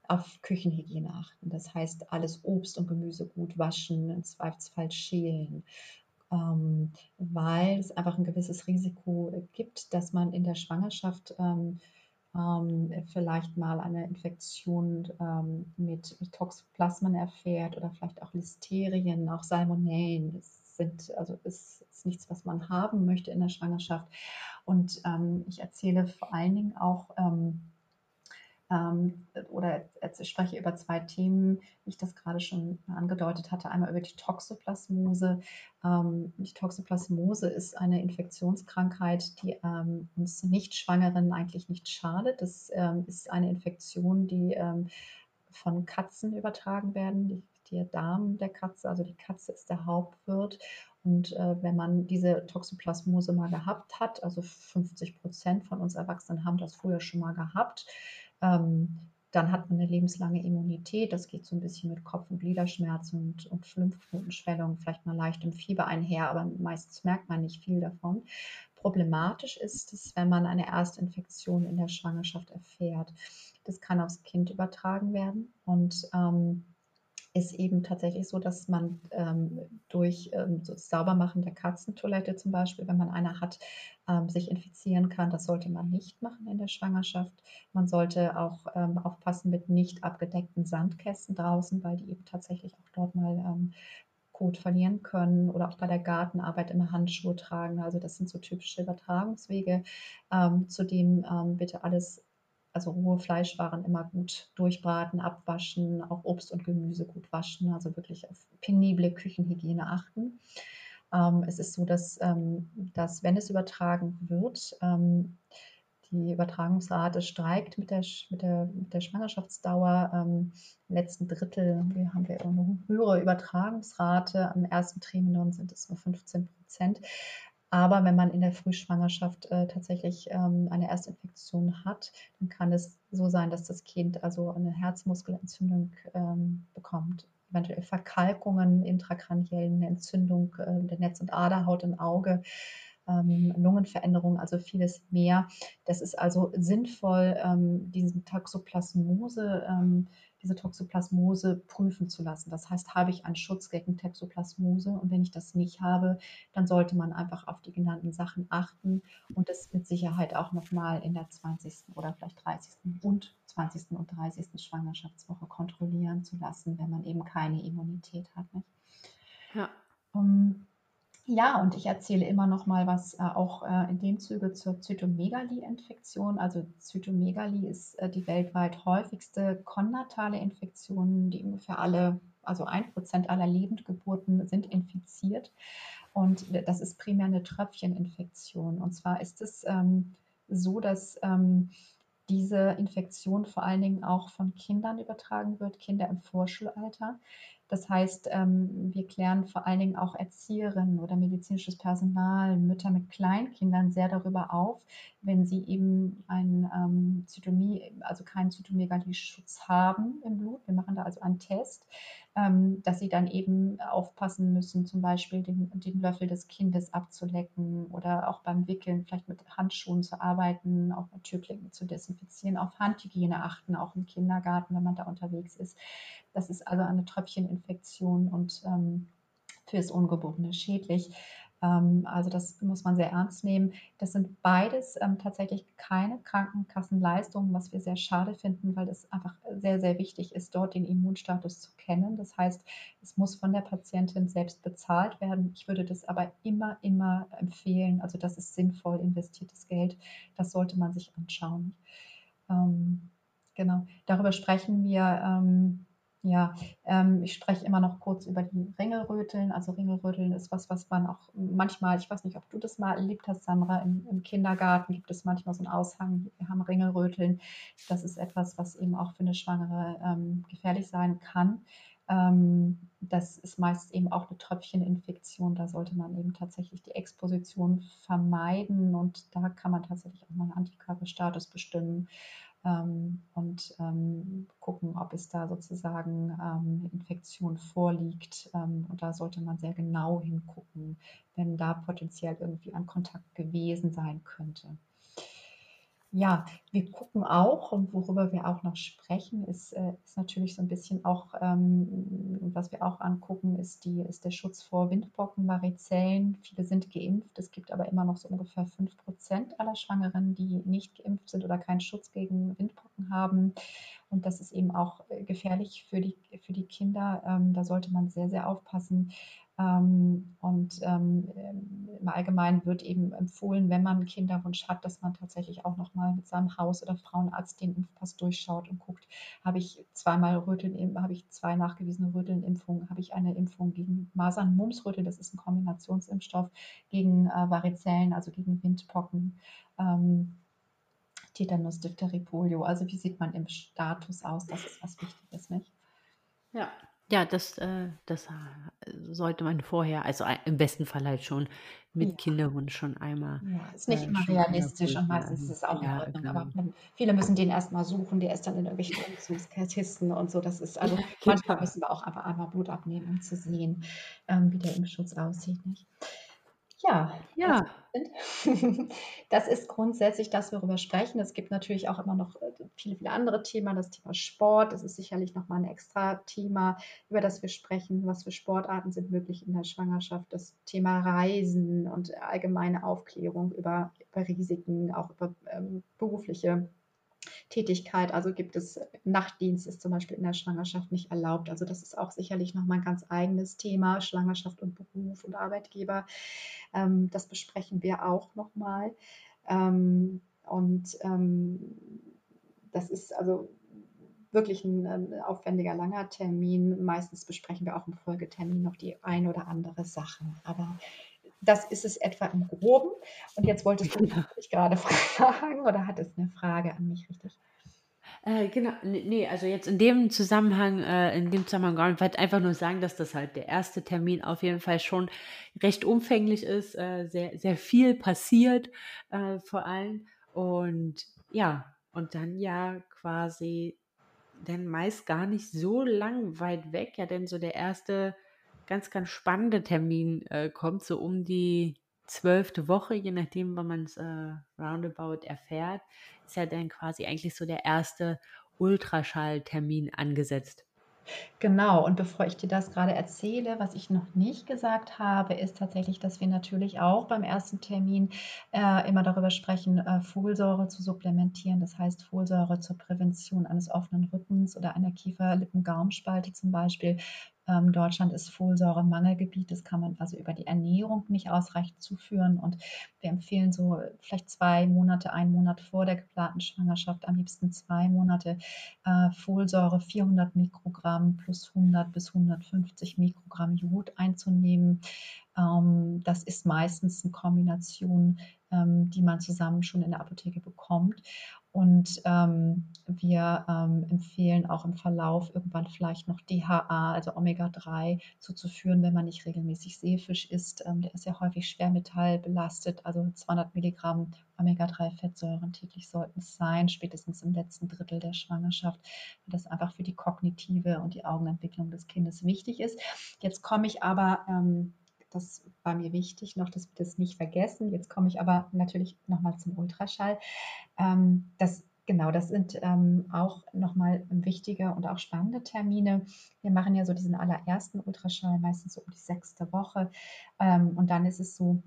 Auf Küchenhygiene achten. Das heißt, alles Obst und Gemüse gut waschen, im Zweifelsfall schälen. Ähm, weil es einfach ein gewisses Risiko gibt, dass man in der Schwangerschaft ähm, ähm, vielleicht mal eine Infektion ähm, mit, mit Toxoplasmen erfährt oder vielleicht auch Listerien, auch Salmonellen. Das sind, also ist, ist nichts, was man haben möchte in der Schwangerschaft. Und ähm, ich erzähle vor allen Dingen auch ähm, oder spreche über zwei Themen, wie ich das gerade schon angedeutet hatte. Einmal über die Toxoplasmose. Ähm, die Toxoplasmose ist eine Infektionskrankheit, die ähm, uns Nicht-Schwangeren eigentlich nicht schadet. Das ähm, ist eine Infektion, die ähm, von Katzen übertragen werden. Die, der Darm der Katze, also die Katze ist der Hauptwirt und äh, wenn man diese Toxoplasmose mal gehabt hat, also 50 Prozent von uns Erwachsenen haben das früher schon mal gehabt, ähm, dann hat man eine lebenslange Immunität. Das geht so ein bisschen mit Kopf- und Gliederschmerzen und, und Lymphknotenschwellung, vielleicht mal leichtem Fieber einher, aber meistens merkt man nicht viel davon. Problematisch ist es, wenn man eine Erstinfektion in der Schwangerschaft erfährt. Das kann aufs Kind übertragen werden und ähm, ist eben tatsächlich so, dass man ähm, durch ähm, so Saubermachen der Katzentoilette zum Beispiel, wenn man eine hat, ähm, sich infizieren kann. Das sollte man nicht machen in der Schwangerschaft. Man sollte auch ähm, aufpassen mit nicht abgedeckten Sandkästen draußen, weil die eben tatsächlich auch dort mal ähm, Kot verlieren können oder auch bei der Gartenarbeit immer Handschuhe tragen. Also das sind so typische Übertragungswege. Ähm, zudem bitte alles also rohe Fleischwaren immer gut durchbraten, abwaschen, auch Obst und Gemüse gut waschen, also wirklich auf penible Küchenhygiene achten. Ähm, es ist so, dass, ähm, dass wenn es übertragen wird, ähm, die Übertragungsrate steigt mit der, mit der, mit der Schwangerschaftsdauer. Ähm, Im letzten Drittel wir haben wir eine höhere Übertragungsrate. Am ersten Trimenon sind es nur 15 Prozent. Aber wenn man in der Frühschwangerschaft äh, tatsächlich ähm, eine Erstinfektion hat, dann kann es so sein, dass das Kind also eine Herzmuskelentzündung ähm, bekommt, eventuell Verkalkungen, intrakraniellen, Entzündung äh, der Netz- und Aderhaut im Auge, ähm, Lungenveränderungen, also vieles mehr. Das ist also sinnvoll, ähm, diesen Toxoplasmose ähm, diese Toxoplasmose prüfen zu lassen. Das heißt, habe ich einen Schutz gegen Toxoplasmose und wenn ich das nicht habe, dann sollte man einfach auf die genannten Sachen achten und das mit Sicherheit auch nochmal in der 20. oder vielleicht 30. und 20. und 30. Schwangerschaftswoche kontrollieren zu lassen, wenn man eben keine Immunität hat. Nicht? Ja. Um, ja, und ich erzähle immer noch mal was äh, auch äh, in dem Zuge zur Zytomegalie-Infektion. Also Zytomegalie ist äh, die weltweit häufigste konnatale Infektion, die ungefähr alle, also ein Prozent aller Lebendgeburten sind infiziert. Und das ist primär eine Tröpfcheninfektion. Und zwar ist es ähm, so, dass ähm, diese Infektion vor allen Dingen auch von Kindern übertragen wird, Kinder im Vorschulalter. Das heißt, ähm, wir klären vor allen Dingen auch Erzieherinnen oder medizinisches Personal, Mütter mit Kleinkindern sehr darüber auf, wenn sie eben ein ähm, Zytomie, also keinen Zytomegalie-Schutz haben im Blut. Wir machen da also einen Test, ähm, dass sie dann eben aufpassen müssen, zum Beispiel den, den Löffel des Kindes abzulecken oder auch beim Wickeln vielleicht mit Handschuhen zu arbeiten, auch mit Türklinken zu desinfizieren, auf Handhygiene achten, auch im Kindergarten, wenn man da unterwegs ist. Das ist also eine Tröpfcheninfektion und ähm, für das Ungeborene schädlich. Ähm, also das muss man sehr ernst nehmen. Das sind beides ähm, tatsächlich keine Krankenkassenleistungen, was wir sehr schade finden, weil es einfach sehr, sehr wichtig ist, dort den Immunstatus zu kennen. Das heißt, es muss von der Patientin selbst bezahlt werden. Ich würde das aber immer, immer empfehlen. Also das ist sinnvoll investiertes Geld. Das sollte man sich anschauen. Ähm, genau, darüber sprechen wir ähm, ja, ähm, ich spreche immer noch kurz über die Ringelröteln. Also Ringelröteln ist was, was man auch manchmal, ich weiß nicht, ob du das mal erlebt hast, Sandra, im, im Kindergarten gibt es manchmal so einen Aushang, wir haben Ringelröteln. Das ist etwas, was eben auch für eine Schwangere ähm, gefährlich sein kann. Ähm, das ist meist eben auch eine Tröpfcheninfektion. Da sollte man eben tatsächlich die Exposition vermeiden und da kann man tatsächlich auch mal einen Antikörperstatus bestimmen ähm, und ähm, gucken, ob es da sozusagen ähm, Infektion vorliegt. Ähm, und da sollte man sehr genau hingucken, wenn da potenziell irgendwie ein Kontakt gewesen sein könnte. Ja, wir gucken auch und worüber wir auch noch sprechen, ist, äh, ist natürlich so ein bisschen auch, ähm, was wir auch angucken, ist, die, ist der Schutz vor Windpocken, Varizellen. Viele sind geimpft. Es gibt aber immer noch so ungefähr 5 Prozent aller Schwangeren, die nicht geimpft sind oder keinen Schutz gegen Windpocken haben. Und das ist eben auch äh, gefährlich für die, für die Kinder. Ähm, da sollte man sehr, sehr aufpassen. Ähm, und ähm, im Allgemeinen wird eben empfohlen, wenn man einen Kinderwunsch hat, dass man tatsächlich auch nochmal mit seinem Haus- oder Frauenarzt den Impfpass durchschaut und guckt, habe ich zweimal Röteln, habe ich zwei nachgewiesene Rötelnimpfungen, habe ich eine Impfung gegen Masern, Mumps, Rötel, das ist ein Kombinationsimpfstoff gegen äh, Varizellen, also gegen Windpocken. Ähm, Tetanus, Diphtherie, Polio. Also wie sieht man im Status aus? Das ist was Wichtiges, nicht? Ja, ja, das, äh, das äh, sollte man vorher, also im besten Fall halt schon mit ja. Kinderwunsch schon einmal. Ja, ist nicht äh, immer realistisch und meistens ist es auch ja, in Ordnung, genau. aber viele müssen den erstmal suchen, der ist dann in irgendwelchen Umzugskisten und so. Das ist, also ja, manchmal genau. müssen wir auch einfach einmal Blut abnehmen, um zu sehen, ähm, wie der Impfschutz aussieht. Nicht? Ja, ja. Das ist grundsätzlich das, worüber wir sprechen. Es gibt natürlich auch immer noch äh, viele, viele andere Themen. Das Thema Sport, das ist sicherlich nochmal ein extra Thema, über das wir sprechen. Was für Sportarten sind möglich in der Schwangerschaft? Das Thema Reisen und allgemeine Aufklärung über, über Risiken, auch über ähm, berufliche Tätigkeit. Also gibt es Nachtdienst ist zum Beispiel in der Schwangerschaft nicht erlaubt. Also das ist auch sicherlich nochmal ein ganz eigenes Thema, Schwangerschaft und Beruf und Arbeitgeber. Ähm, das besprechen wir auch nochmal. Ähm, und ähm, das ist also wirklich ein, ein, aufwendiger, langer Termin. Meistens besprechen wir auch im Folgetermin noch die ein oder andere Sache. Aber das ist es etwa im Groben. Und jetzt wolltest du mich gerade fragen oder hattest eine Frage an mich, richtig? Äh, genau, nee, also jetzt in dem Zusammenhang, äh, in dem Zusammenhang gar nicht, halt einfach nur sagen, dass das halt der erste Termin auf jeden Fall schon recht umfänglich ist, äh, sehr, sehr viel passiert äh, vor allem. Und ja, und dann ja quasi dann meist gar nicht so lang weit weg, ja, denn so der erste ganz, ganz spannende Termin äh, kommt, so um die zwölfte Woche, je nachdem, wann man es äh, roundabout erfährt, ist ja dann quasi eigentlich so der erste Ultraschalltermin angesetzt. Genau, und bevor ich dir das gerade erzähle, was ich noch nicht gesagt habe, ist tatsächlich, dass wir natürlich auch beim ersten Termin äh, immer darüber sprechen, äh, Folsäure zu supplementieren. Das heißt, Folsäure zur Prävention eines offenen Rückens oder einer Kiefer-Lippen-Gaumspalte zum Beispiel ähm, Deutschland ist Folsäuremangelgebiet. Das kann man also über die Ernährung nicht ausreichend zuführen. Und wir empfehlen so vielleicht zwei Monate, einen Monat vor der geplanten Schwangerschaft, am liebsten zwei Monate, äh, Folsäure 400 Mikrogramm plus 100 bis 150 Mikrogramm Jod einzunehmen. Ähm, das ist meistens eine Kombination, ähm, die man zusammen schon in der Apotheke bekommt. Und ähm, wir ähm, empfehlen auch im Verlauf irgendwann vielleicht noch DHA, also Omega-3, zuzuführen, wenn man nicht regelmäßig Seefisch isst. Ähm, der ist ja häufig schwermetallbelastet, also 200 Milligramm Omega-3-Fettsäuren täglich sollten es sein, spätestens im letzten Drittel der Schwangerschaft, weil das einfach für die kognitive und die Augenentwicklung des Kindes wichtig ist. Jetzt komme ich aber ähm, das war mir wichtig noch, dass wir das nicht vergessen. Jetzt komme ich aber natürlich nochmal zum Ultraschall. Ähm, das Genau, das sind ähm, auch nochmal wichtige und auch spannende Termine. Wir machen ja so diesen allerersten Ultraschall meistens so um die sechste Woche. Ähm, und dann ist es so,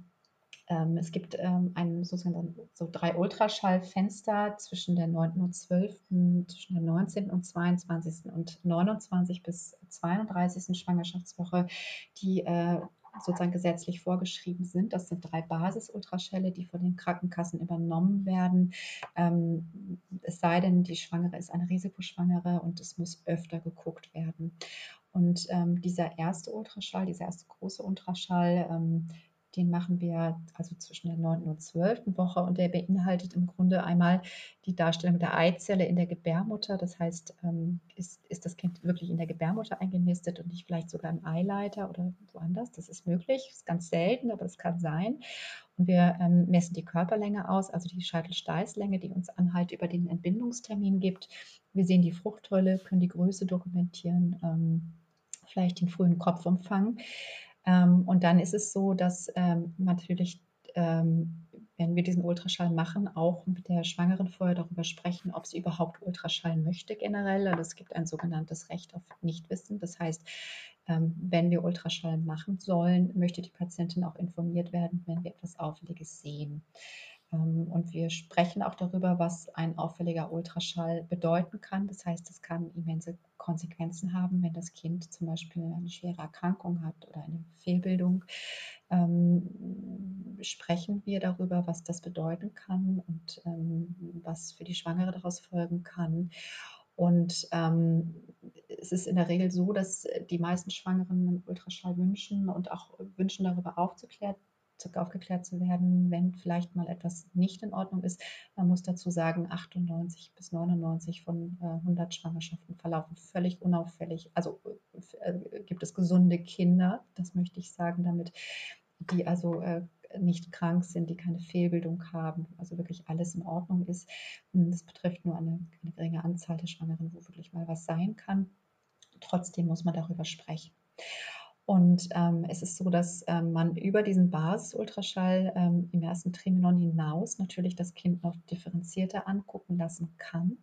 ähm, es gibt ähm, ein, sozusagen so drei Ultraschallfenster zwischen der 9. und 12., zwischen der 19. und 22. und 29 bis 32. Schwangerschaftswoche, die äh, sozusagen gesetzlich vorgeschrieben sind. Das sind drei Basis-Ultraschälle, die von den Krankenkassen übernommen werden. Ähm, es sei denn, die Schwangere ist eine Risikoschwangere und es muss öfter geguckt werden. Und ähm, dieser erste Ultraschall, dieser erste große Ultraschall, ähm, Den machen wir also zwischen der 9. und 12. Woche und der beinhaltet im Grunde einmal die Darstellung der Eizelle in der Gebärmutter. Das heißt, ähm, ist, ist das Kind wirklich in der Gebärmutter eingenistet und nicht vielleicht sogar im Eileiter oder woanders? Das ist möglich, ist ganz selten, aber es kann sein. Und wir ähm, messen die Körperlänge aus, also die Scheitelsteißlänge, die uns Anhalt über den Entbindungstermin gibt. Wir sehen die Fruchthäule, können die Größe dokumentieren, ähm, vielleicht den frühen Kopfumfang. Ähm, und dann ist es so, dass ähm, natürlich, ähm, wenn wir diesen Ultraschall machen, auch mit der Schwangeren vorher darüber sprechen, ob sie überhaupt Ultraschall möchte generell. Also es gibt ein sogenanntes Recht auf Nichtwissen. Das heißt, ähm, wenn wir Ultraschall machen sollen, möchte die Patientin auch informiert werden, wenn wir etwas Auffälliges sehen. Ähm, und wir sprechen auch darüber, was ein auffälliger Ultraschall bedeuten kann. Das heißt, es kann immense Konsequenzen haben, wenn das Kind zum Beispiel eine schwere Erkrankung hat oder eine Fehlbildung. Ähm, sprechen wir darüber, was das bedeuten kann und ähm, was für die Schwangere daraus folgen kann. Und ähm, es ist in der Regel so, dass die meisten Schwangeren einen Ultraschall wünschen und auch wünschen, darüber aufzuklären, aufgeklärt zu werden, wenn vielleicht mal etwas nicht in Ordnung ist. Man muss dazu sagen, 98 bis 99 von äh, 100 Schwangerschaften verlaufen völlig unauffällig. Also äh, gibt es gesunde Kinder, das möchte ich sagen damit, die also äh, nicht krank sind, die keine Fehlbildung haben, also wirklich alles in Ordnung ist. Das betrifft nur eine, eine geringe Anzahl der Schwangeren, wo wirklich mal was sein kann. Trotzdem muss man darüber sprechen. Und ähm, es ist so, dass ähm, man über diesen Basis-Ultraschall ähm, im ersten Trimenon hinaus natürlich das Kind noch differenzierter angucken lassen kann.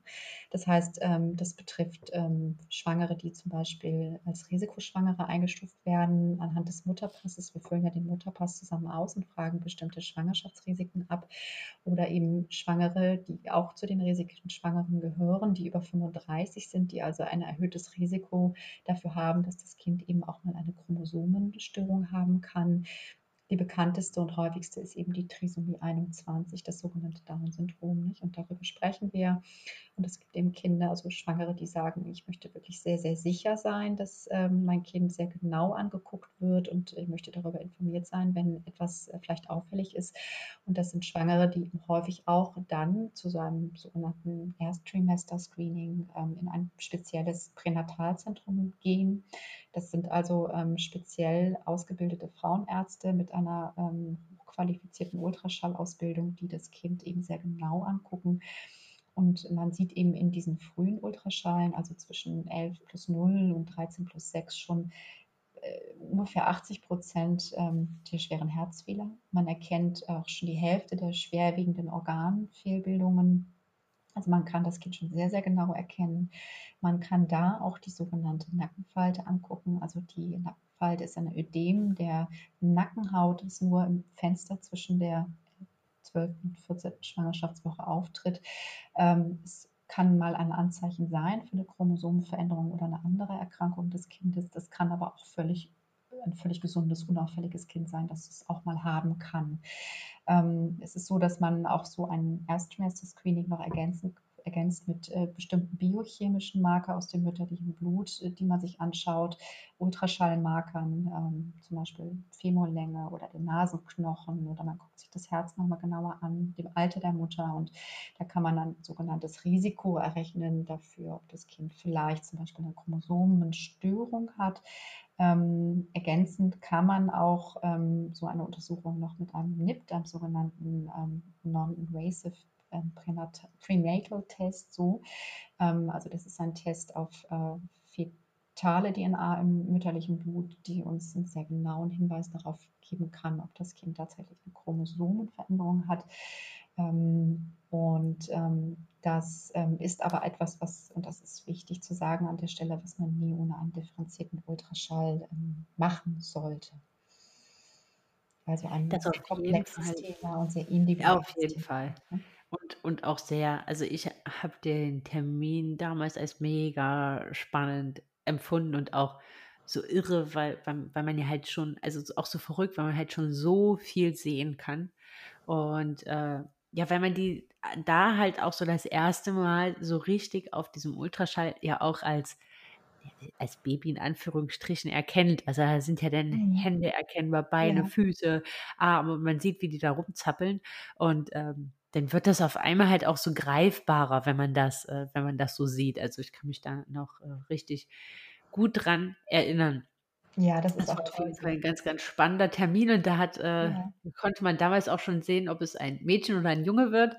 Das heißt, ähm, das betrifft ähm, Schwangere, die zum Beispiel als Risikoschwangere eingestuft werden anhand des Mutterpasses. Wir füllen ja den Mutterpass zusammen aus und fragen bestimmte Schwangerschaftsrisiken ab. Oder eben Schwangere, die auch zu den Risiken Schwangeren gehören, die über 35 sind, die also ein erhöhtes Risiko dafür haben, dass das Kind eben auch mal eine Chromosomenstörung haben kann. Die bekannteste und häufigste ist eben die Trisomie 21, das sogenannte Down-Syndrom. Und darüber sprechen wir. Und es gibt eben Kinder, also Schwangere, die sagen, ich möchte wirklich sehr, sehr sicher sein, dass ähm, mein Kind sehr genau angeguckt wird und ich möchte darüber informiert sein, wenn etwas äh, vielleicht auffällig ist. Und das sind Schwangere, die häufig auch dann zu so einem sogenannten Ersttrimester-Screening ähm, in ein spezielles Pränatalzentrum gehen. Das sind also ähm, speziell ausgebildete Frauenärzte mit einer ähm, qualifizierten Ultraschallausbildung, die das Kind eben sehr genau angucken und man sieht eben in diesen frühen Ultraschallen, also zwischen 11 plus 0 und 13 plus 6, schon äh, ungefähr 80 Prozent ähm, der schweren Herzfehler. Man erkennt auch schon die Hälfte der schwerwiegenden Organfehlbildungen. Also man kann das Kind schon sehr, sehr genau erkennen. Man kann da auch die sogenannte Nackenfalte angucken. Also die Nackenfalte ist ein Ödem der Nackenhaut, das nur im Fenster zwischen der 12. und 14. Schwangerschaftswoche auftritt. Ähm, es kann mal ein Anzeichen sein für eine Chromosomenveränderung oder eine andere Erkrankung des Kindes. Das kann aber auch völlig ein völlig gesundes, unauffälliges Kind sein, das es auch mal haben kann. Ähm, es ist so, dass man auch so ein Ersttrimester-Screening noch ergänzen ergänzt mit äh, bestimmten biochemischen Marker aus dem mütterlichen Blut, äh, die man sich anschaut, Ultraschallmarkern, ähm, zum Beispiel Femorlänge oder den Nasenknochen. Oder man guckt sich das Herz nochmal genauer an, dem Alter der Mutter. Und da kann man dann sogenanntes Risiko errechnen dafür, ob das Kind vielleicht zum Beispiel eine Chromosomenstörung hat. Ähm, ergänzend kann man auch ähm, so eine Untersuchung noch mit einem NIPT, einem sogenannten ähm, Non-Invasive Prenatal-Test so. Ähm, also das ist ein Test auf äh, fetale DNA im mütterlichen Blut, die uns einen sehr genauen Hinweis darauf geben kann, ob das Kind tatsächlich eine Chromosomenveränderung hat. Ähm, und das ist aber etwas, was, und das ist wichtig zu sagen an der Stelle, was man nie ohne einen differenzierten Ultraschall machen sollte. Also ein komplexes Thema und sehr individuell. Auf jeden. Fall. Und, und auch sehr, also ich habe den Termin damals als mega spannend empfunden und auch so irre, weil, weil, weil man ja halt schon, also auch so verrückt, weil man halt schon so viel sehen kann. Und äh, ja, weil man die da halt auch so das erste Mal so richtig auf diesem Ultraschall ja auch als als Baby in Anführungsstrichen erkennt. Also da sind ja dann mhm. Hände erkennbar, Beine, ja. Füße, Arme und man sieht, wie die da rumzappeln. Und ähm, dann wird das auf einmal halt auch so greifbarer, wenn man das, äh, wenn man das so sieht. Also ich kann mich da noch äh, richtig gut dran erinnern. Ja, das ist das auch toll. Auf ein ganz, ganz spannender Termin und da hat, äh, ja. konnte man damals auch schon sehen, ob es ein Mädchen oder ein Junge wird.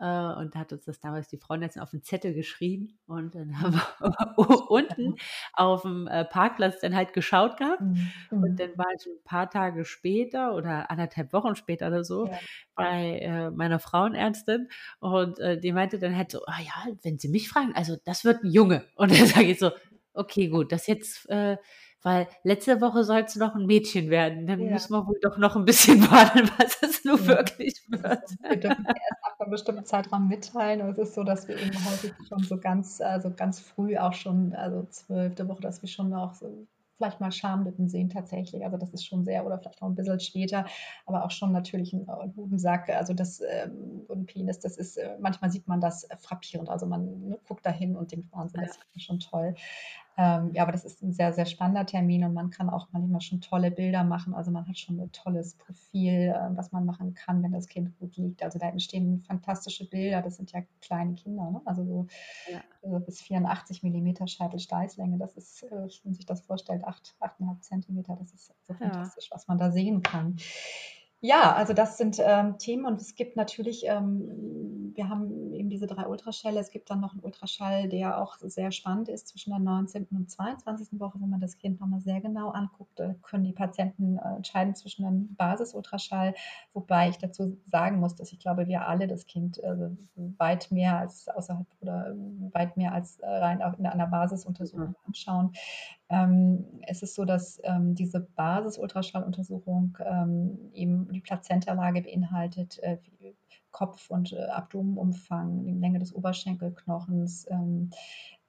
Äh, und hat uns das damals die Frau jetzt auf den Zettel geschrieben und dann haben wir unten auf dem äh, Parkplatz dann halt geschaut gehabt. Mhm. Und mhm. dann war ich ein paar Tage später oder anderthalb Wochen später oder so ja. bei äh, meiner Frauenärztin und äh, die meinte dann halt so, ah ja, wenn Sie mich fragen, also das wird ein Junge. Und dann sage ich so, okay, gut, das jetzt äh, weil letzte Woche soll es noch ein Mädchen werden. Dann ja. müssen wir wohl doch noch ein bisschen warten, was es nun ja. wirklich wird. Wir dürfen erst ab einem bestimmten Zeitraum mitteilen. Und es ist so, dass wir eben häufig schon so ganz, also ganz früh auch schon, also zwölfte Woche, dass wir schon auch so vielleicht mal Schamlippen sehen tatsächlich. Also das ist schon sehr, oder vielleicht auch ein bisschen später, aber auch schon natürlich ein, ein Hodensack, also das ähm, und Penis, das ist, äh, manchmal sieht man das frappierend. Also man ne, guckt dahin und denkt, Wahnsinn, das ist schon toll. Ähm, ja, aber das ist ein sehr, sehr spannender Termin und man kann auch manchmal schon tolle Bilder machen. Also man hat schon ein tolles Profil, äh, was man machen kann, wenn das Kind gut liegt. Also da entstehen fantastische Bilder. Das sind ja kleine Kinder, ne? also so ja. äh, bis 84 Millimeter Scheitelsteißlänge. Das ist, äh, wenn man sich das vorstellt, 8, 8,5 Zentimeter. Das ist so fantastisch, ja. was man da sehen kann. Ja, also das sind ähm, Themen und es gibt natürlich, ähm, wir haben eben diese drei Ultraschälle. Es gibt dann noch einen Ultraschall, der auch sehr spannend ist zwischen der 19. und 22. Woche, wo man das Kind nochmal sehr genau anguckt. Können die Patienten äh, entscheiden zwischen einem Basis-Ultraschall, wobei ich dazu sagen muss, dass ich glaube, wir alle das Kind äh, weit mehr als außerhalb oder weit mehr als äh, rein in einer Basisuntersuchung mhm. anschauen. Ähm, es ist so, dass ähm, diese Basis-Ultraschalluntersuchung ähm, eben die Plazenta-Lage beinhaltet, äh, Kopf- und äh, Abdomenumfang, die Länge des Oberschenkelknochens, ähm,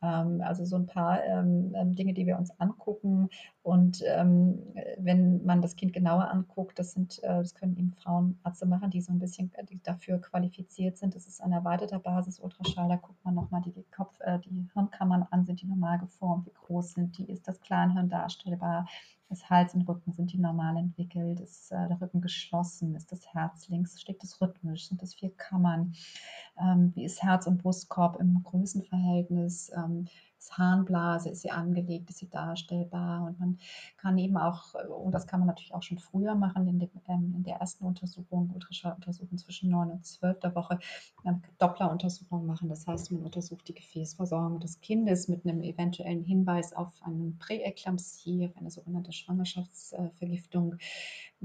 also so ein paar ähm, ähm, Dinge, die wir uns angucken. Und ähm, wenn man das Kind genauer anguckt, das sind, äh, das können eben Frauenärzte machen, die so ein bisschen äh, dafür qualifiziert sind. Das ist ein erweiterter Basis-Ultraschall. Da guckt man nochmal die, die Kopf, äh, die Hirnkammern an, sind die normal geformt, wie groß sind die, ist das Kleinhirn darstellbar, ist Hals und Rücken, sind die normal entwickelt, ist äh, der Rücken geschlossen, ist das Herz links, schlägt es rhythmisch, sind das vier Kammern, ähm, wie ist Herz und Brustkorb im Größenverhältnis, ähm, ist Harnblase, ist sie angelegt, ist sie darstellbar und man kann eben auch, und das kann man natürlich auch schon früher machen, in, dem, ähm, in der ersten Untersuchung, Ultraschalluntersuchung zwischen 9 und 12 der Woche, eine Doppleruntersuchung machen. Das heißt, man untersucht die Gefäßversorgung des Kindes mit einem eventuellen Hinweis auf eine Präeklampsie, auf eine sogenannte Schwangerschaftsvergiftung.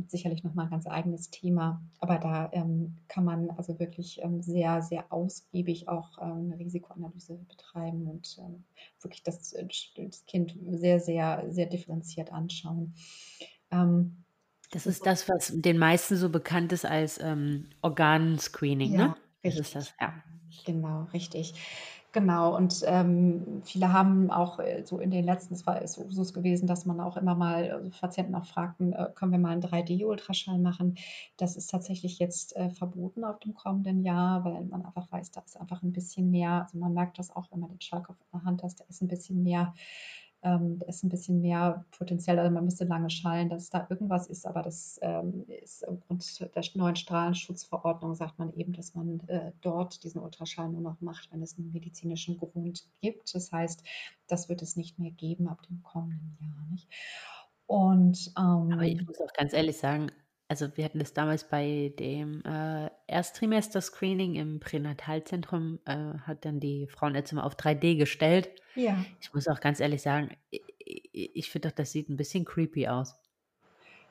Sicherlich nochmal ein ganz eigenes Thema, aber da ähm, kann man also wirklich ähm, sehr, sehr ausgiebig auch ähm, eine Risikoanalyse betreiben und ähm, wirklich das, äh, das Kind sehr, sehr, sehr differenziert anschauen. Ähm, das ist das, was den meisten so bekannt ist als ähm, Organscreening, ja, ne? Richtig. Das ist das, ja. Genau, richtig. Genau, und ähm, viele haben auch äh, so in den letzten, es war es Usus gewesen, dass man auch immer mal also Patienten auch fragten, äh, können wir mal einen 3D-Ultraschall machen? Das ist tatsächlich jetzt äh, verboten auf dem kommenden Jahr, weil man einfach weiß, da ist einfach ein bisschen mehr, also man merkt das auch, wenn man den Schallkopf in der Hand hat, da ist ein bisschen mehr ähm, ist ein bisschen mehr potenziell, also man müsste lange schallen, dass da irgendwas ist, aber das ähm, ist aufgrund der neuen Strahlenschutzverordnung sagt man eben, dass man äh, dort diesen Ultraschall nur noch macht, wenn es einen medizinischen Grund gibt. Das heißt, das wird es nicht mehr geben ab dem kommenden Jahr. Nicht? Und, ähm, aber ich muss auch ganz ehrlich sagen, also wir hatten das damals bei dem äh, Ersttrimester-Screening im Pränatalzentrum, äh, hat dann die Frauenärztin auf 3D gestellt. Ja. Ich muss auch ganz ehrlich sagen, ich, ich finde doch, das sieht ein bisschen creepy aus.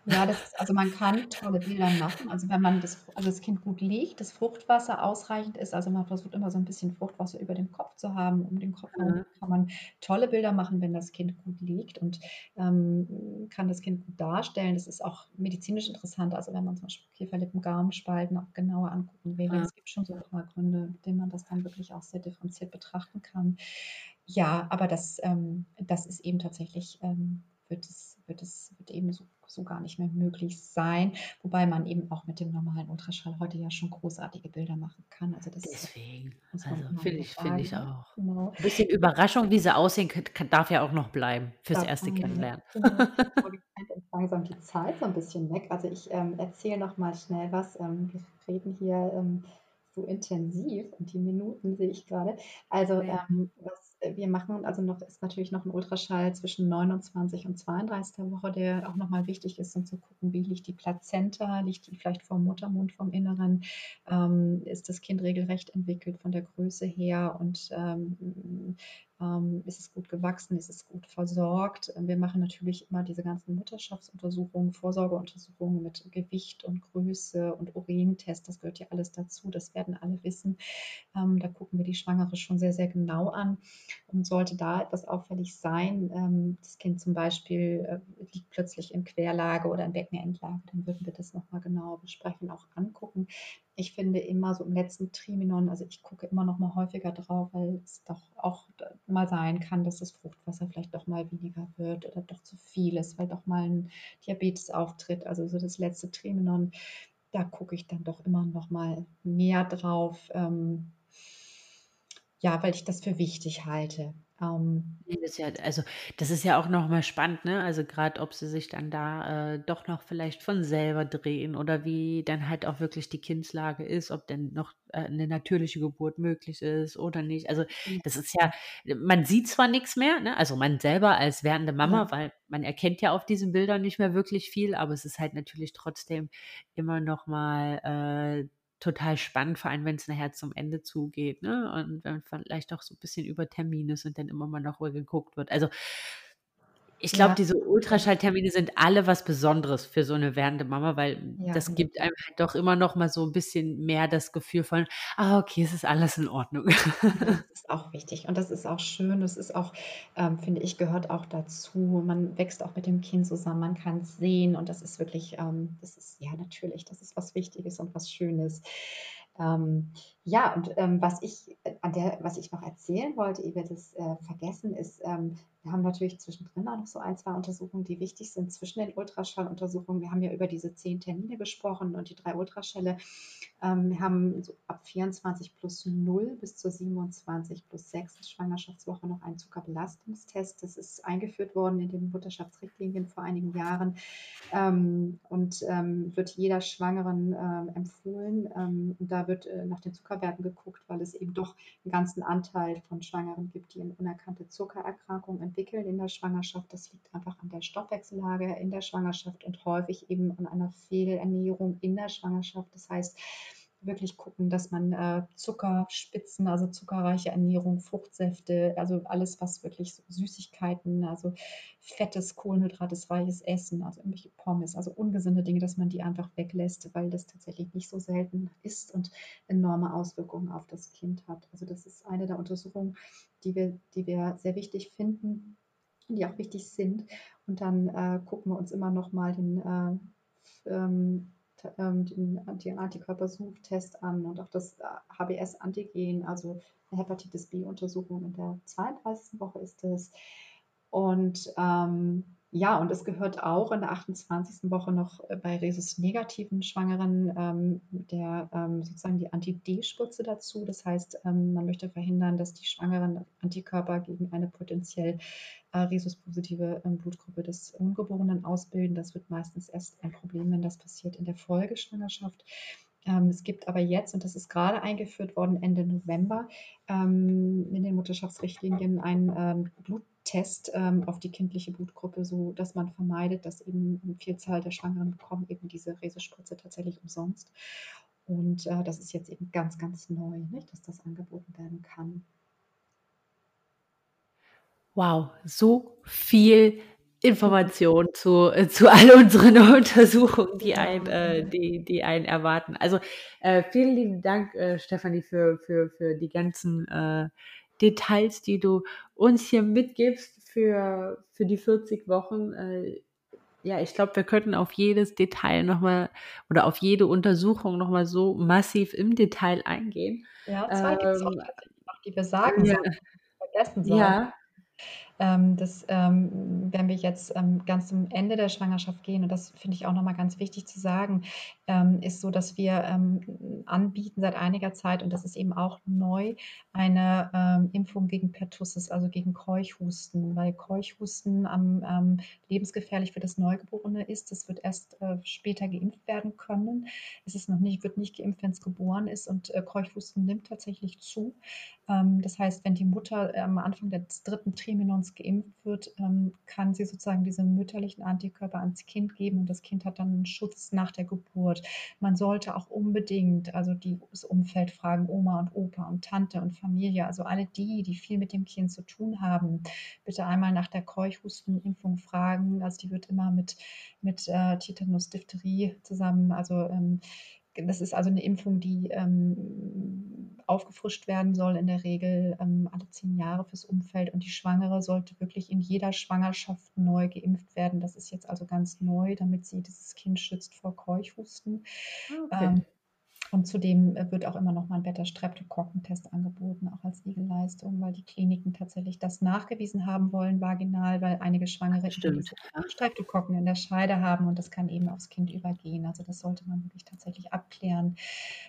Ja, das ist, also man kann tolle Bilder machen. Also wenn man das, also das Kind gut liegt, das Fruchtwasser ausreichend ist, also man versucht immer so ein bisschen Fruchtwasser über dem Kopf zu haben, um den Kopf herum mhm. kann man tolle Bilder machen, wenn das Kind gut liegt und ähm, kann das Kind gut darstellen. Das ist auch medizinisch interessant, also wenn man zum Beispiel Kieferlippen, Gaumenspalten auch genauer angucken will. Mhm. Es gibt schon so ein paar Gründe, mit denen man das dann wirklich auch sehr differenziert betrachten kann. Ja, aber das, ähm, das ist eben tatsächlich, ähm, wird es, wird es, wird eben so so gar nicht mehr möglich sein, wobei man eben auch mit dem normalen Ultraschall heute ja schon großartige Bilder machen kann. Also das Deswegen, also finde ich, finde ich auch. Genau. Ein bisschen Überraschung, wie sie aussehen, kann, darf ja auch noch bleiben fürs darf erste Kennenlernen. Genau. langsam die Zeit so ein bisschen weg. Also ich ähm, erzähle noch mal schnell was. Ähm, wir reden hier ähm, so intensiv und die Minuten sehe ich gerade. Also ähm, was wir machen, also noch ist natürlich noch ein Ultraschall zwischen 29 und 32. Woche, der auch nochmal wichtig ist, um zu gucken, wie liegt die Plazenta, liegt die vielleicht vom Muttermund, vom Inneren, ähm, ist das Kind regelrecht entwickelt von der Größe her und ähm, ähm, ist es gut gewachsen? Ist es gut versorgt? Wir machen natürlich immer diese ganzen Mutterschaftsuntersuchungen, Vorsorgeuntersuchungen mit Gewicht und Größe und Urintest. Das gehört ja alles dazu. Das werden alle wissen. Ähm, da gucken wir die Schwangere schon sehr, sehr genau an. Und sollte da etwas auffällig sein, ähm, das Kind zum Beispiel äh, liegt plötzlich in Querlage oder in Beckenendlage, dann würden wir das nochmal genau besprechen, auch angucken ich finde immer so im letzten Triminon, also ich gucke immer noch mal häufiger drauf, weil es doch auch mal sein kann, dass das Fruchtwasser vielleicht doch mal weniger wird oder doch zu viel ist, weil doch mal ein Diabetes auftritt. Also so das letzte Triminon, da gucke ich dann doch immer noch mal mehr drauf. Ähm, ja, weil ich das für wichtig halte. Ähm, das ist ja also, das ist ja auch noch mal spannend, ne? Also, gerade, ob sie sich dann da, äh, doch noch vielleicht von selber drehen oder wie dann halt auch wirklich die Kindslage ist, ob denn noch, äh, 'ne natürliche Geburt möglich ist oder nicht. Also, das ist ja man sieht zwar nichts mehr, ne? Also, man selber als werdende Mama, weil man erkennt ja auf diesen Bildern nicht mehr wirklich viel, aber es ist halt natürlich trotzdem immer noch mal, äh total spannend, vor allem wenn es nachher zum Ende zugeht, ne? Und wenn vielleicht auch so ein bisschen über Termine sind, dann immer mal noch geguckt wird. Also ich glaube, ja. diese Ultraschalltermine sind alle was Besonderes für so eine werdende Mama, weil ja, das genau. gibt einem halt doch immer noch mal so ein bisschen mehr das Gefühl von, ah, okay, es ist alles in Ordnung. Das ist auch wichtig und das ist auch schön. Das ist auch, ähm, finde ich, gehört auch dazu. Man wächst auch mit dem Kind zusammen, man kann es sehen und das ist wirklich, ähm, das ist ja natürlich, das ist was Wichtiges und was Schönes. Ähm, ja, und ähm, was ich äh, an der, was ich noch erzählen wollte, ihr werdet es äh, vergessen, ist, ähm, wir haben natürlich zwischendrin auch noch so ein, zwei Untersuchungen, die wichtig sind zwischen den Ultraschalluntersuchungen. Wir haben ja über diese zehn Termine gesprochen und die drei Ultraschälle. Ähm, wir haben so ab 24 plus 0 bis zur 27 plus 6 Schwangerschaftswoche noch einen Zuckerbelastungstest. Das ist eingeführt worden in den Mutterschaftsrichtlinien vor einigen Jahren ähm, und ähm, wird jeder Schwangeren empfohlen. Und da wird äh, nach den Zuckerwerten geguckt, weil es eben doch einen ganzen Anteil von Schwangeren gibt, die eine unerkannte Zuckererkrankung entwickeln in der Schwangerschaft. Das liegt einfach an der Stoffwechsellage in der Schwangerschaft und häufig eben an einer Fehlernährung in der Schwangerschaft. Das heißt, wirklich gucken, dass man äh, Zuckerspitzen, also zuckerreiche Ernährung, Fruchtsäfte, also alles, was wirklich so Süßigkeiten, also fettes, kohlenhydrates, weiches Essen, also irgendwelche Pommes, also ungesunde Dinge, dass man die einfach weglässt, weil das tatsächlich nicht so selten ist und enorme Auswirkungen auf das Kind hat. Also das ist eine der Untersuchungen, die wir, die wir sehr wichtig finden, die auch wichtig sind. Und dann äh, gucken wir uns immer noch mal den äh, ähm, ähm, den Antikörpersuchtest an und auch das HBS-Antigen, also eine Hepatitis B-Untersuchung in der 32. Woche ist es. Und ähm, ja, und es gehört auch in der 28. Woche noch äh, bei Rhesus-negativen Schwangeren ähm, der, ähm, sozusagen die Anti-D-Spritze dazu. Das heißt, ähm, man möchte verhindern, dass die Schwangeren Antikörper gegen eine potenziell äh, Rhesus-positive ähm, Blutgruppe des Ungeborenen ausbilden. Das wird meistens erst ein Problem, wenn das passiert in der Folgeschwangerschaft. Ähm, es gibt aber jetzt, und das ist gerade eingeführt worden, Ende November, ähm, in den Mutterschaftsrichtlinien ein ähm, Bluttest auf die kindliche Blutgruppe, so dass man vermeidet, dass eben eine Vielzahl der Schwangeren bekommen eben diese Rhesusspritze tatsächlich umsonst. Und äh, das ist jetzt eben ganz, ganz neu, nicht, dass das angeboten werden kann. Wow, so viel Information zu, äh, zu all unseren Untersuchungen, die, ein, äh, die, die einen erwarten. Also äh, vielen lieben Dank, äh, Stefanie, für, für, für die ganzen äh, Details, die du uns hier mitgibst für, für die 40 Wochen. Äh, ja, ich glaube, wir könnten auf jedes Detail nochmal oder auf jede Untersuchung nochmal so massiv im Detail eingehen. Ja, zwei ähm, gibt es auch, die wir sagen ja, vergessen sollen. Ja. Ähm, dass ähm, wenn wir jetzt ähm, ganz zum Ende der Schwangerschaft gehen, und das finde ich auch nochmal ganz wichtig zu sagen, ähm, ist so, dass wir ähm, anbieten seit einiger Zeit, und das ist eben auch neu, eine Impfung gegen Pertussis, also gegen Keuchhusten, weil Keuchhusten am lebensgefährlich für das Neugeborene ist. Das wird erst äh, später geimpft werden können. Es ist noch nicht, wird nicht geimpft, wenn es geboren ist und äh, Keuchhusten nimmt tatsächlich zu. Ähm, das heißt, wenn die Mutter am Anfang des dritten Trimenons geimpft wird, ähm, kann sie sozusagen diese mütterlichen Antikörper ans Kind geben und das Kind hat dann einen Schutz nach der Geburt. Man sollte auch unbedingt, also die, das Umfeld fragen, Oma und Opa und Tante und Familie, also alle die, die viel mit dem Kind zu tun haben, bitte einmal nach der Keuchhustenimpfung fragen. Also die wird immer mit, mit äh, Tetanus, Diphtherie zusammen, also ähm, das ist also eine Impfung, die ähm, aufgefrischt werden soll, in der Regel ähm, alle zehn Jahre fürs Umfeld. Und die Schwangere sollte wirklich in jeder Schwangerschaft neu geimpft werden. Das ist jetzt also ganz neu, damit sie dieses Kind schützt vor Keuchhusten. Okay. Ähm, und zudem äh, wird auch immer noch mal ein Beta-Streptokokken-Test angeboten, auch als Siegelleistung, weil die Kliniken tatsächlich das nachgewiesen haben wollen, vaginal, weil einige Schwangere. Streptokokken in der Scheide haben und das kann eben aufs Kind übergehen. Also das sollte man wirklich tatsächlich abklären,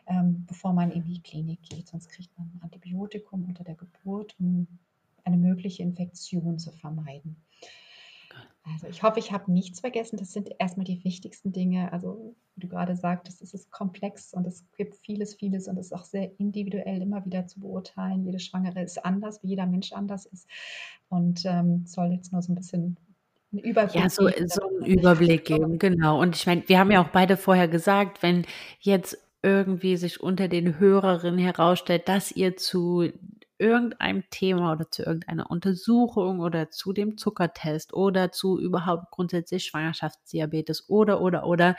ähm, bevor man in die Klinik geht. Sonst kriegt man ein Antibiotikum unter der Geburt, um eine mögliche Infektion zu vermeiden. Also ich hoffe, ich habe nichts vergessen. Das sind erstmal die wichtigsten Dinge. Also wie du gerade sagtest, es ist komplex und es gibt vieles, vieles und es ist auch sehr individuell immer wieder zu beurteilen. Jede Schwangere ist anders, wie jeder Mensch anders ist und ähm, soll jetzt nur so ein bisschen einen Überblick Ja, so, geben. so einen Überblick geben, genau. Und ich meine, wir haben ja auch beide vorher gesagt, wenn jetzt irgendwie sich unter den Hörerinnen herausstellt, dass ihr zu irgendeinem Thema oder zu irgendeiner Untersuchung oder zu dem Zuckertest oder zu überhaupt grundsätzlich Schwangerschaftsdiabetes oder, oder, oder,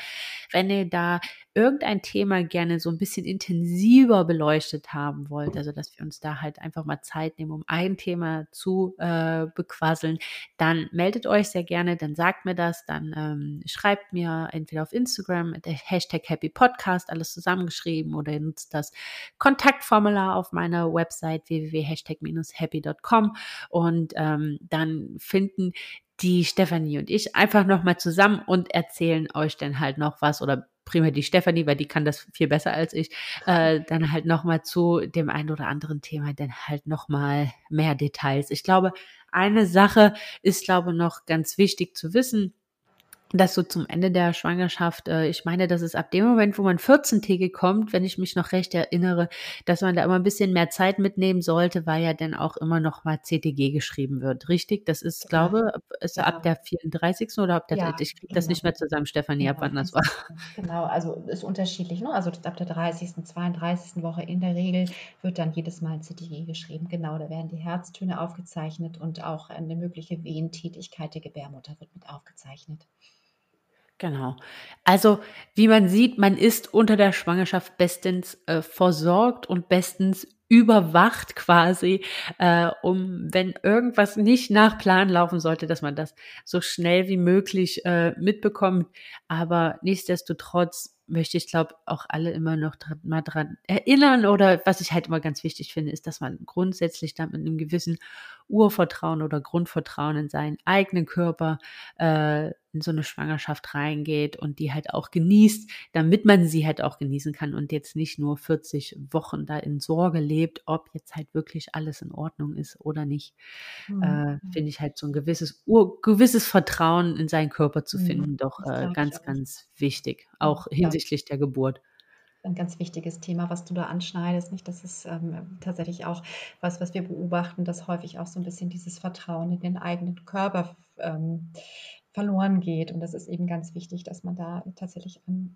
wenn ihr da irgendein Thema gerne so ein bisschen intensiver beleuchtet haben wollt, also dass wir uns da halt einfach mal Zeit nehmen, um ein Thema zu äh, bequasseln, dann meldet euch sehr gerne, dann sagt mir das, dann ähm, schreibt mir entweder auf Instagram mit der Hashtag Happy Podcast, alles zusammengeschrieben, oder ihr nutzt das Kontaktformular auf meiner Website www.hashtag-happy.com und ähm, dann finden die Stefanie und ich einfach nochmal zusammen und erzählen euch dann halt noch was oder primär die Stefanie, weil die kann das viel besser als ich, äh, dann halt nochmal zu dem einen oder anderen Thema dann halt nochmal mehr Details. Ich glaube, eine Sache ist, glaube noch ganz wichtig zu wissen dass so zum Ende der Schwangerschaft, äh, ich meine, dass es ab dem Moment, wo man 14-tägig kommt, wenn ich mich noch recht erinnere, dass man da immer ein bisschen mehr Zeit mitnehmen sollte, weil ja dann auch immer noch mal CTG geschrieben wird. Richtig? Das ist, genau. glaube ist genau. ab der 34. oder ab der, ja, ich kriege genau. das nicht mehr zusammen, Stefanie, genau. ab wann das war. Genau, also ist unterschiedlich. Ne? Also ab der 30., 32. Woche in der Regel wird dann jedes Mal ein CTG geschrieben. Genau, da werden die Herztöne aufgezeichnet und auch eine mögliche Wehentätigkeit der Gebärmutter wird mit aufgezeichnet. Genau. Also, wie man sieht, man ist unter der Schwangerschaft bestens äh, versorgt und bestens überwacht quasi, äh, um wenn irgendwas nicht nach Plan laufen sollte, dass man das so schnell wie möglich äh, mitbekommt. Aber nichtsdestotrotz möchte ich, glaube auch alle immer noch dran, mal dran erinnern oder was ich halt immer ganz wichtig finde, ist, dass man grundsätzlich dann mit einem gewissen Urvertrauen oder Grundvertrauen in seinen eigenen Körper äh, in so eine Schwangerschaft reingeht und die halt auch genießt, damit man sie halt auch genießen kann und jetzt nicht nur 40 Wochen da in Sorge lebt, ob jetzt halt wirklich alles in Ordnung ist oder nicht. Mhm. Äh, Finde ich halt so ein gewisses, Ur gewisses Vertrauen in seinen Körper zu mhm. finden, mhm. doch äh, ganz, ganz wichtig, auch ja. hinsichtlich der Geburt ein ganz wichtiges Thema, was du da anschneidest. Nicht, das ist ähm, tatsächlich auch was, was wir beobachten, dass häufig auch so ein bisschen dieses Vertrauen in den eigenen Körper ähm, verloren geht. Und das ist eben ganz wichtig, dass man da tatsächlich an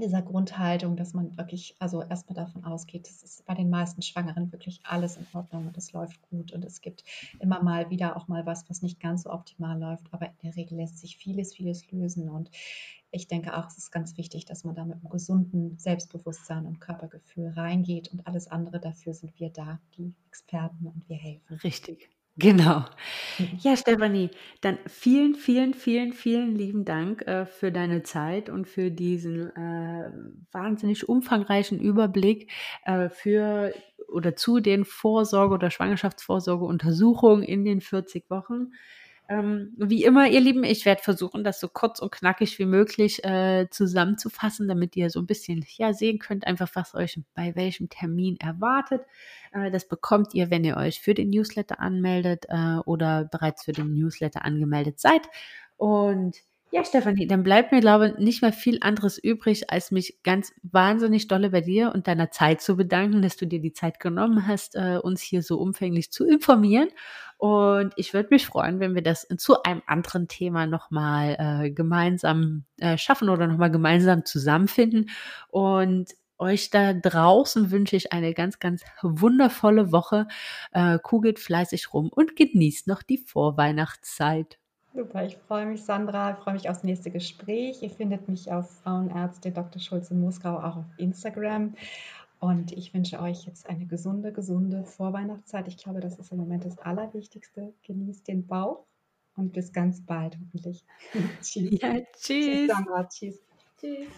dieser Grundhaltung, dass man wirklich, also erstmal davon ausgeht, dass es bei den meisten Schwangeren wirklich alles in Ordnung und es läuft gut und es gibt immer mal wieder auch mal was, was nicht ganz so optimal läuft, aber in der Regel lässt sich vieles, vieles lösen und ich denke auch, es ist ganz wichtig, dass man da mit einem gesunden Selbstbewusstsein und Körpergefühl reingeht und alles andere dafür sind wir da, die Experten und wir helfen. Richtig. Genau. Ja, Stefanie, dann vielen, vielen, vielen, vielen lieben Dank äh, für deine Zeit und für diesen äh, wahnsinnig umfangreichen Überblick, äh, für oder zu den Vorsorge- oder Schwangerschaftsvorsorgeuntersuchungen in den 40 Wochen. Ähm, wie immer, ihr Lieben, ich werde versuchen, das so kurz und knackig wie möglich äh, zusammenzufassen, damit ihr so ein bisschen ja, sehen könnt, einfach was euch bei welchem Termin erwartet. Äh, das bekommt ihr, wenn ihr euch für den Newsletter anmeldet äh, oder bereits für den Newsletter angemeldet seid. Und ja, Stefanie, dann bleibt mir, glaube ich, nicht mehr viel anderes übrig, als mich ganz wahnsinnig dolle bei dir und deiner Zeit zu bedanken, dass du dir die Zeit genommen hast, äh, uns hier so umfänglich zu informieren. Und ich würde mich freuen, wenn wir das zu einem anderen Thema nochmal äh, gemeinsam äh, schaffen oder nochmal gemeinsam zusammenfinden. Und euch da draußen wünsche ich eine ganz, ganz wundervolle Woche. Äh, kugelt fleißig rum und genießt noch die Vorweihnachtszeit. Super, ich freue mich, Sandra. Ich freue mich aufs nächste Gespräch. Ihr findet mich auf Frauenärzte Dr. Schulze Moskau auch auf Instagram. Und ich wünsche euch jetzt eine gesunde, gesunde Vorweihnachtszeit. Ich glaube, das ist im Moment das Allerwichtigste. Genießt den Bauch und bis ganz bald hoffentlich. tschüss. Ja, tschüss. Tschüss, Sandra. Tschüss. Tschüss.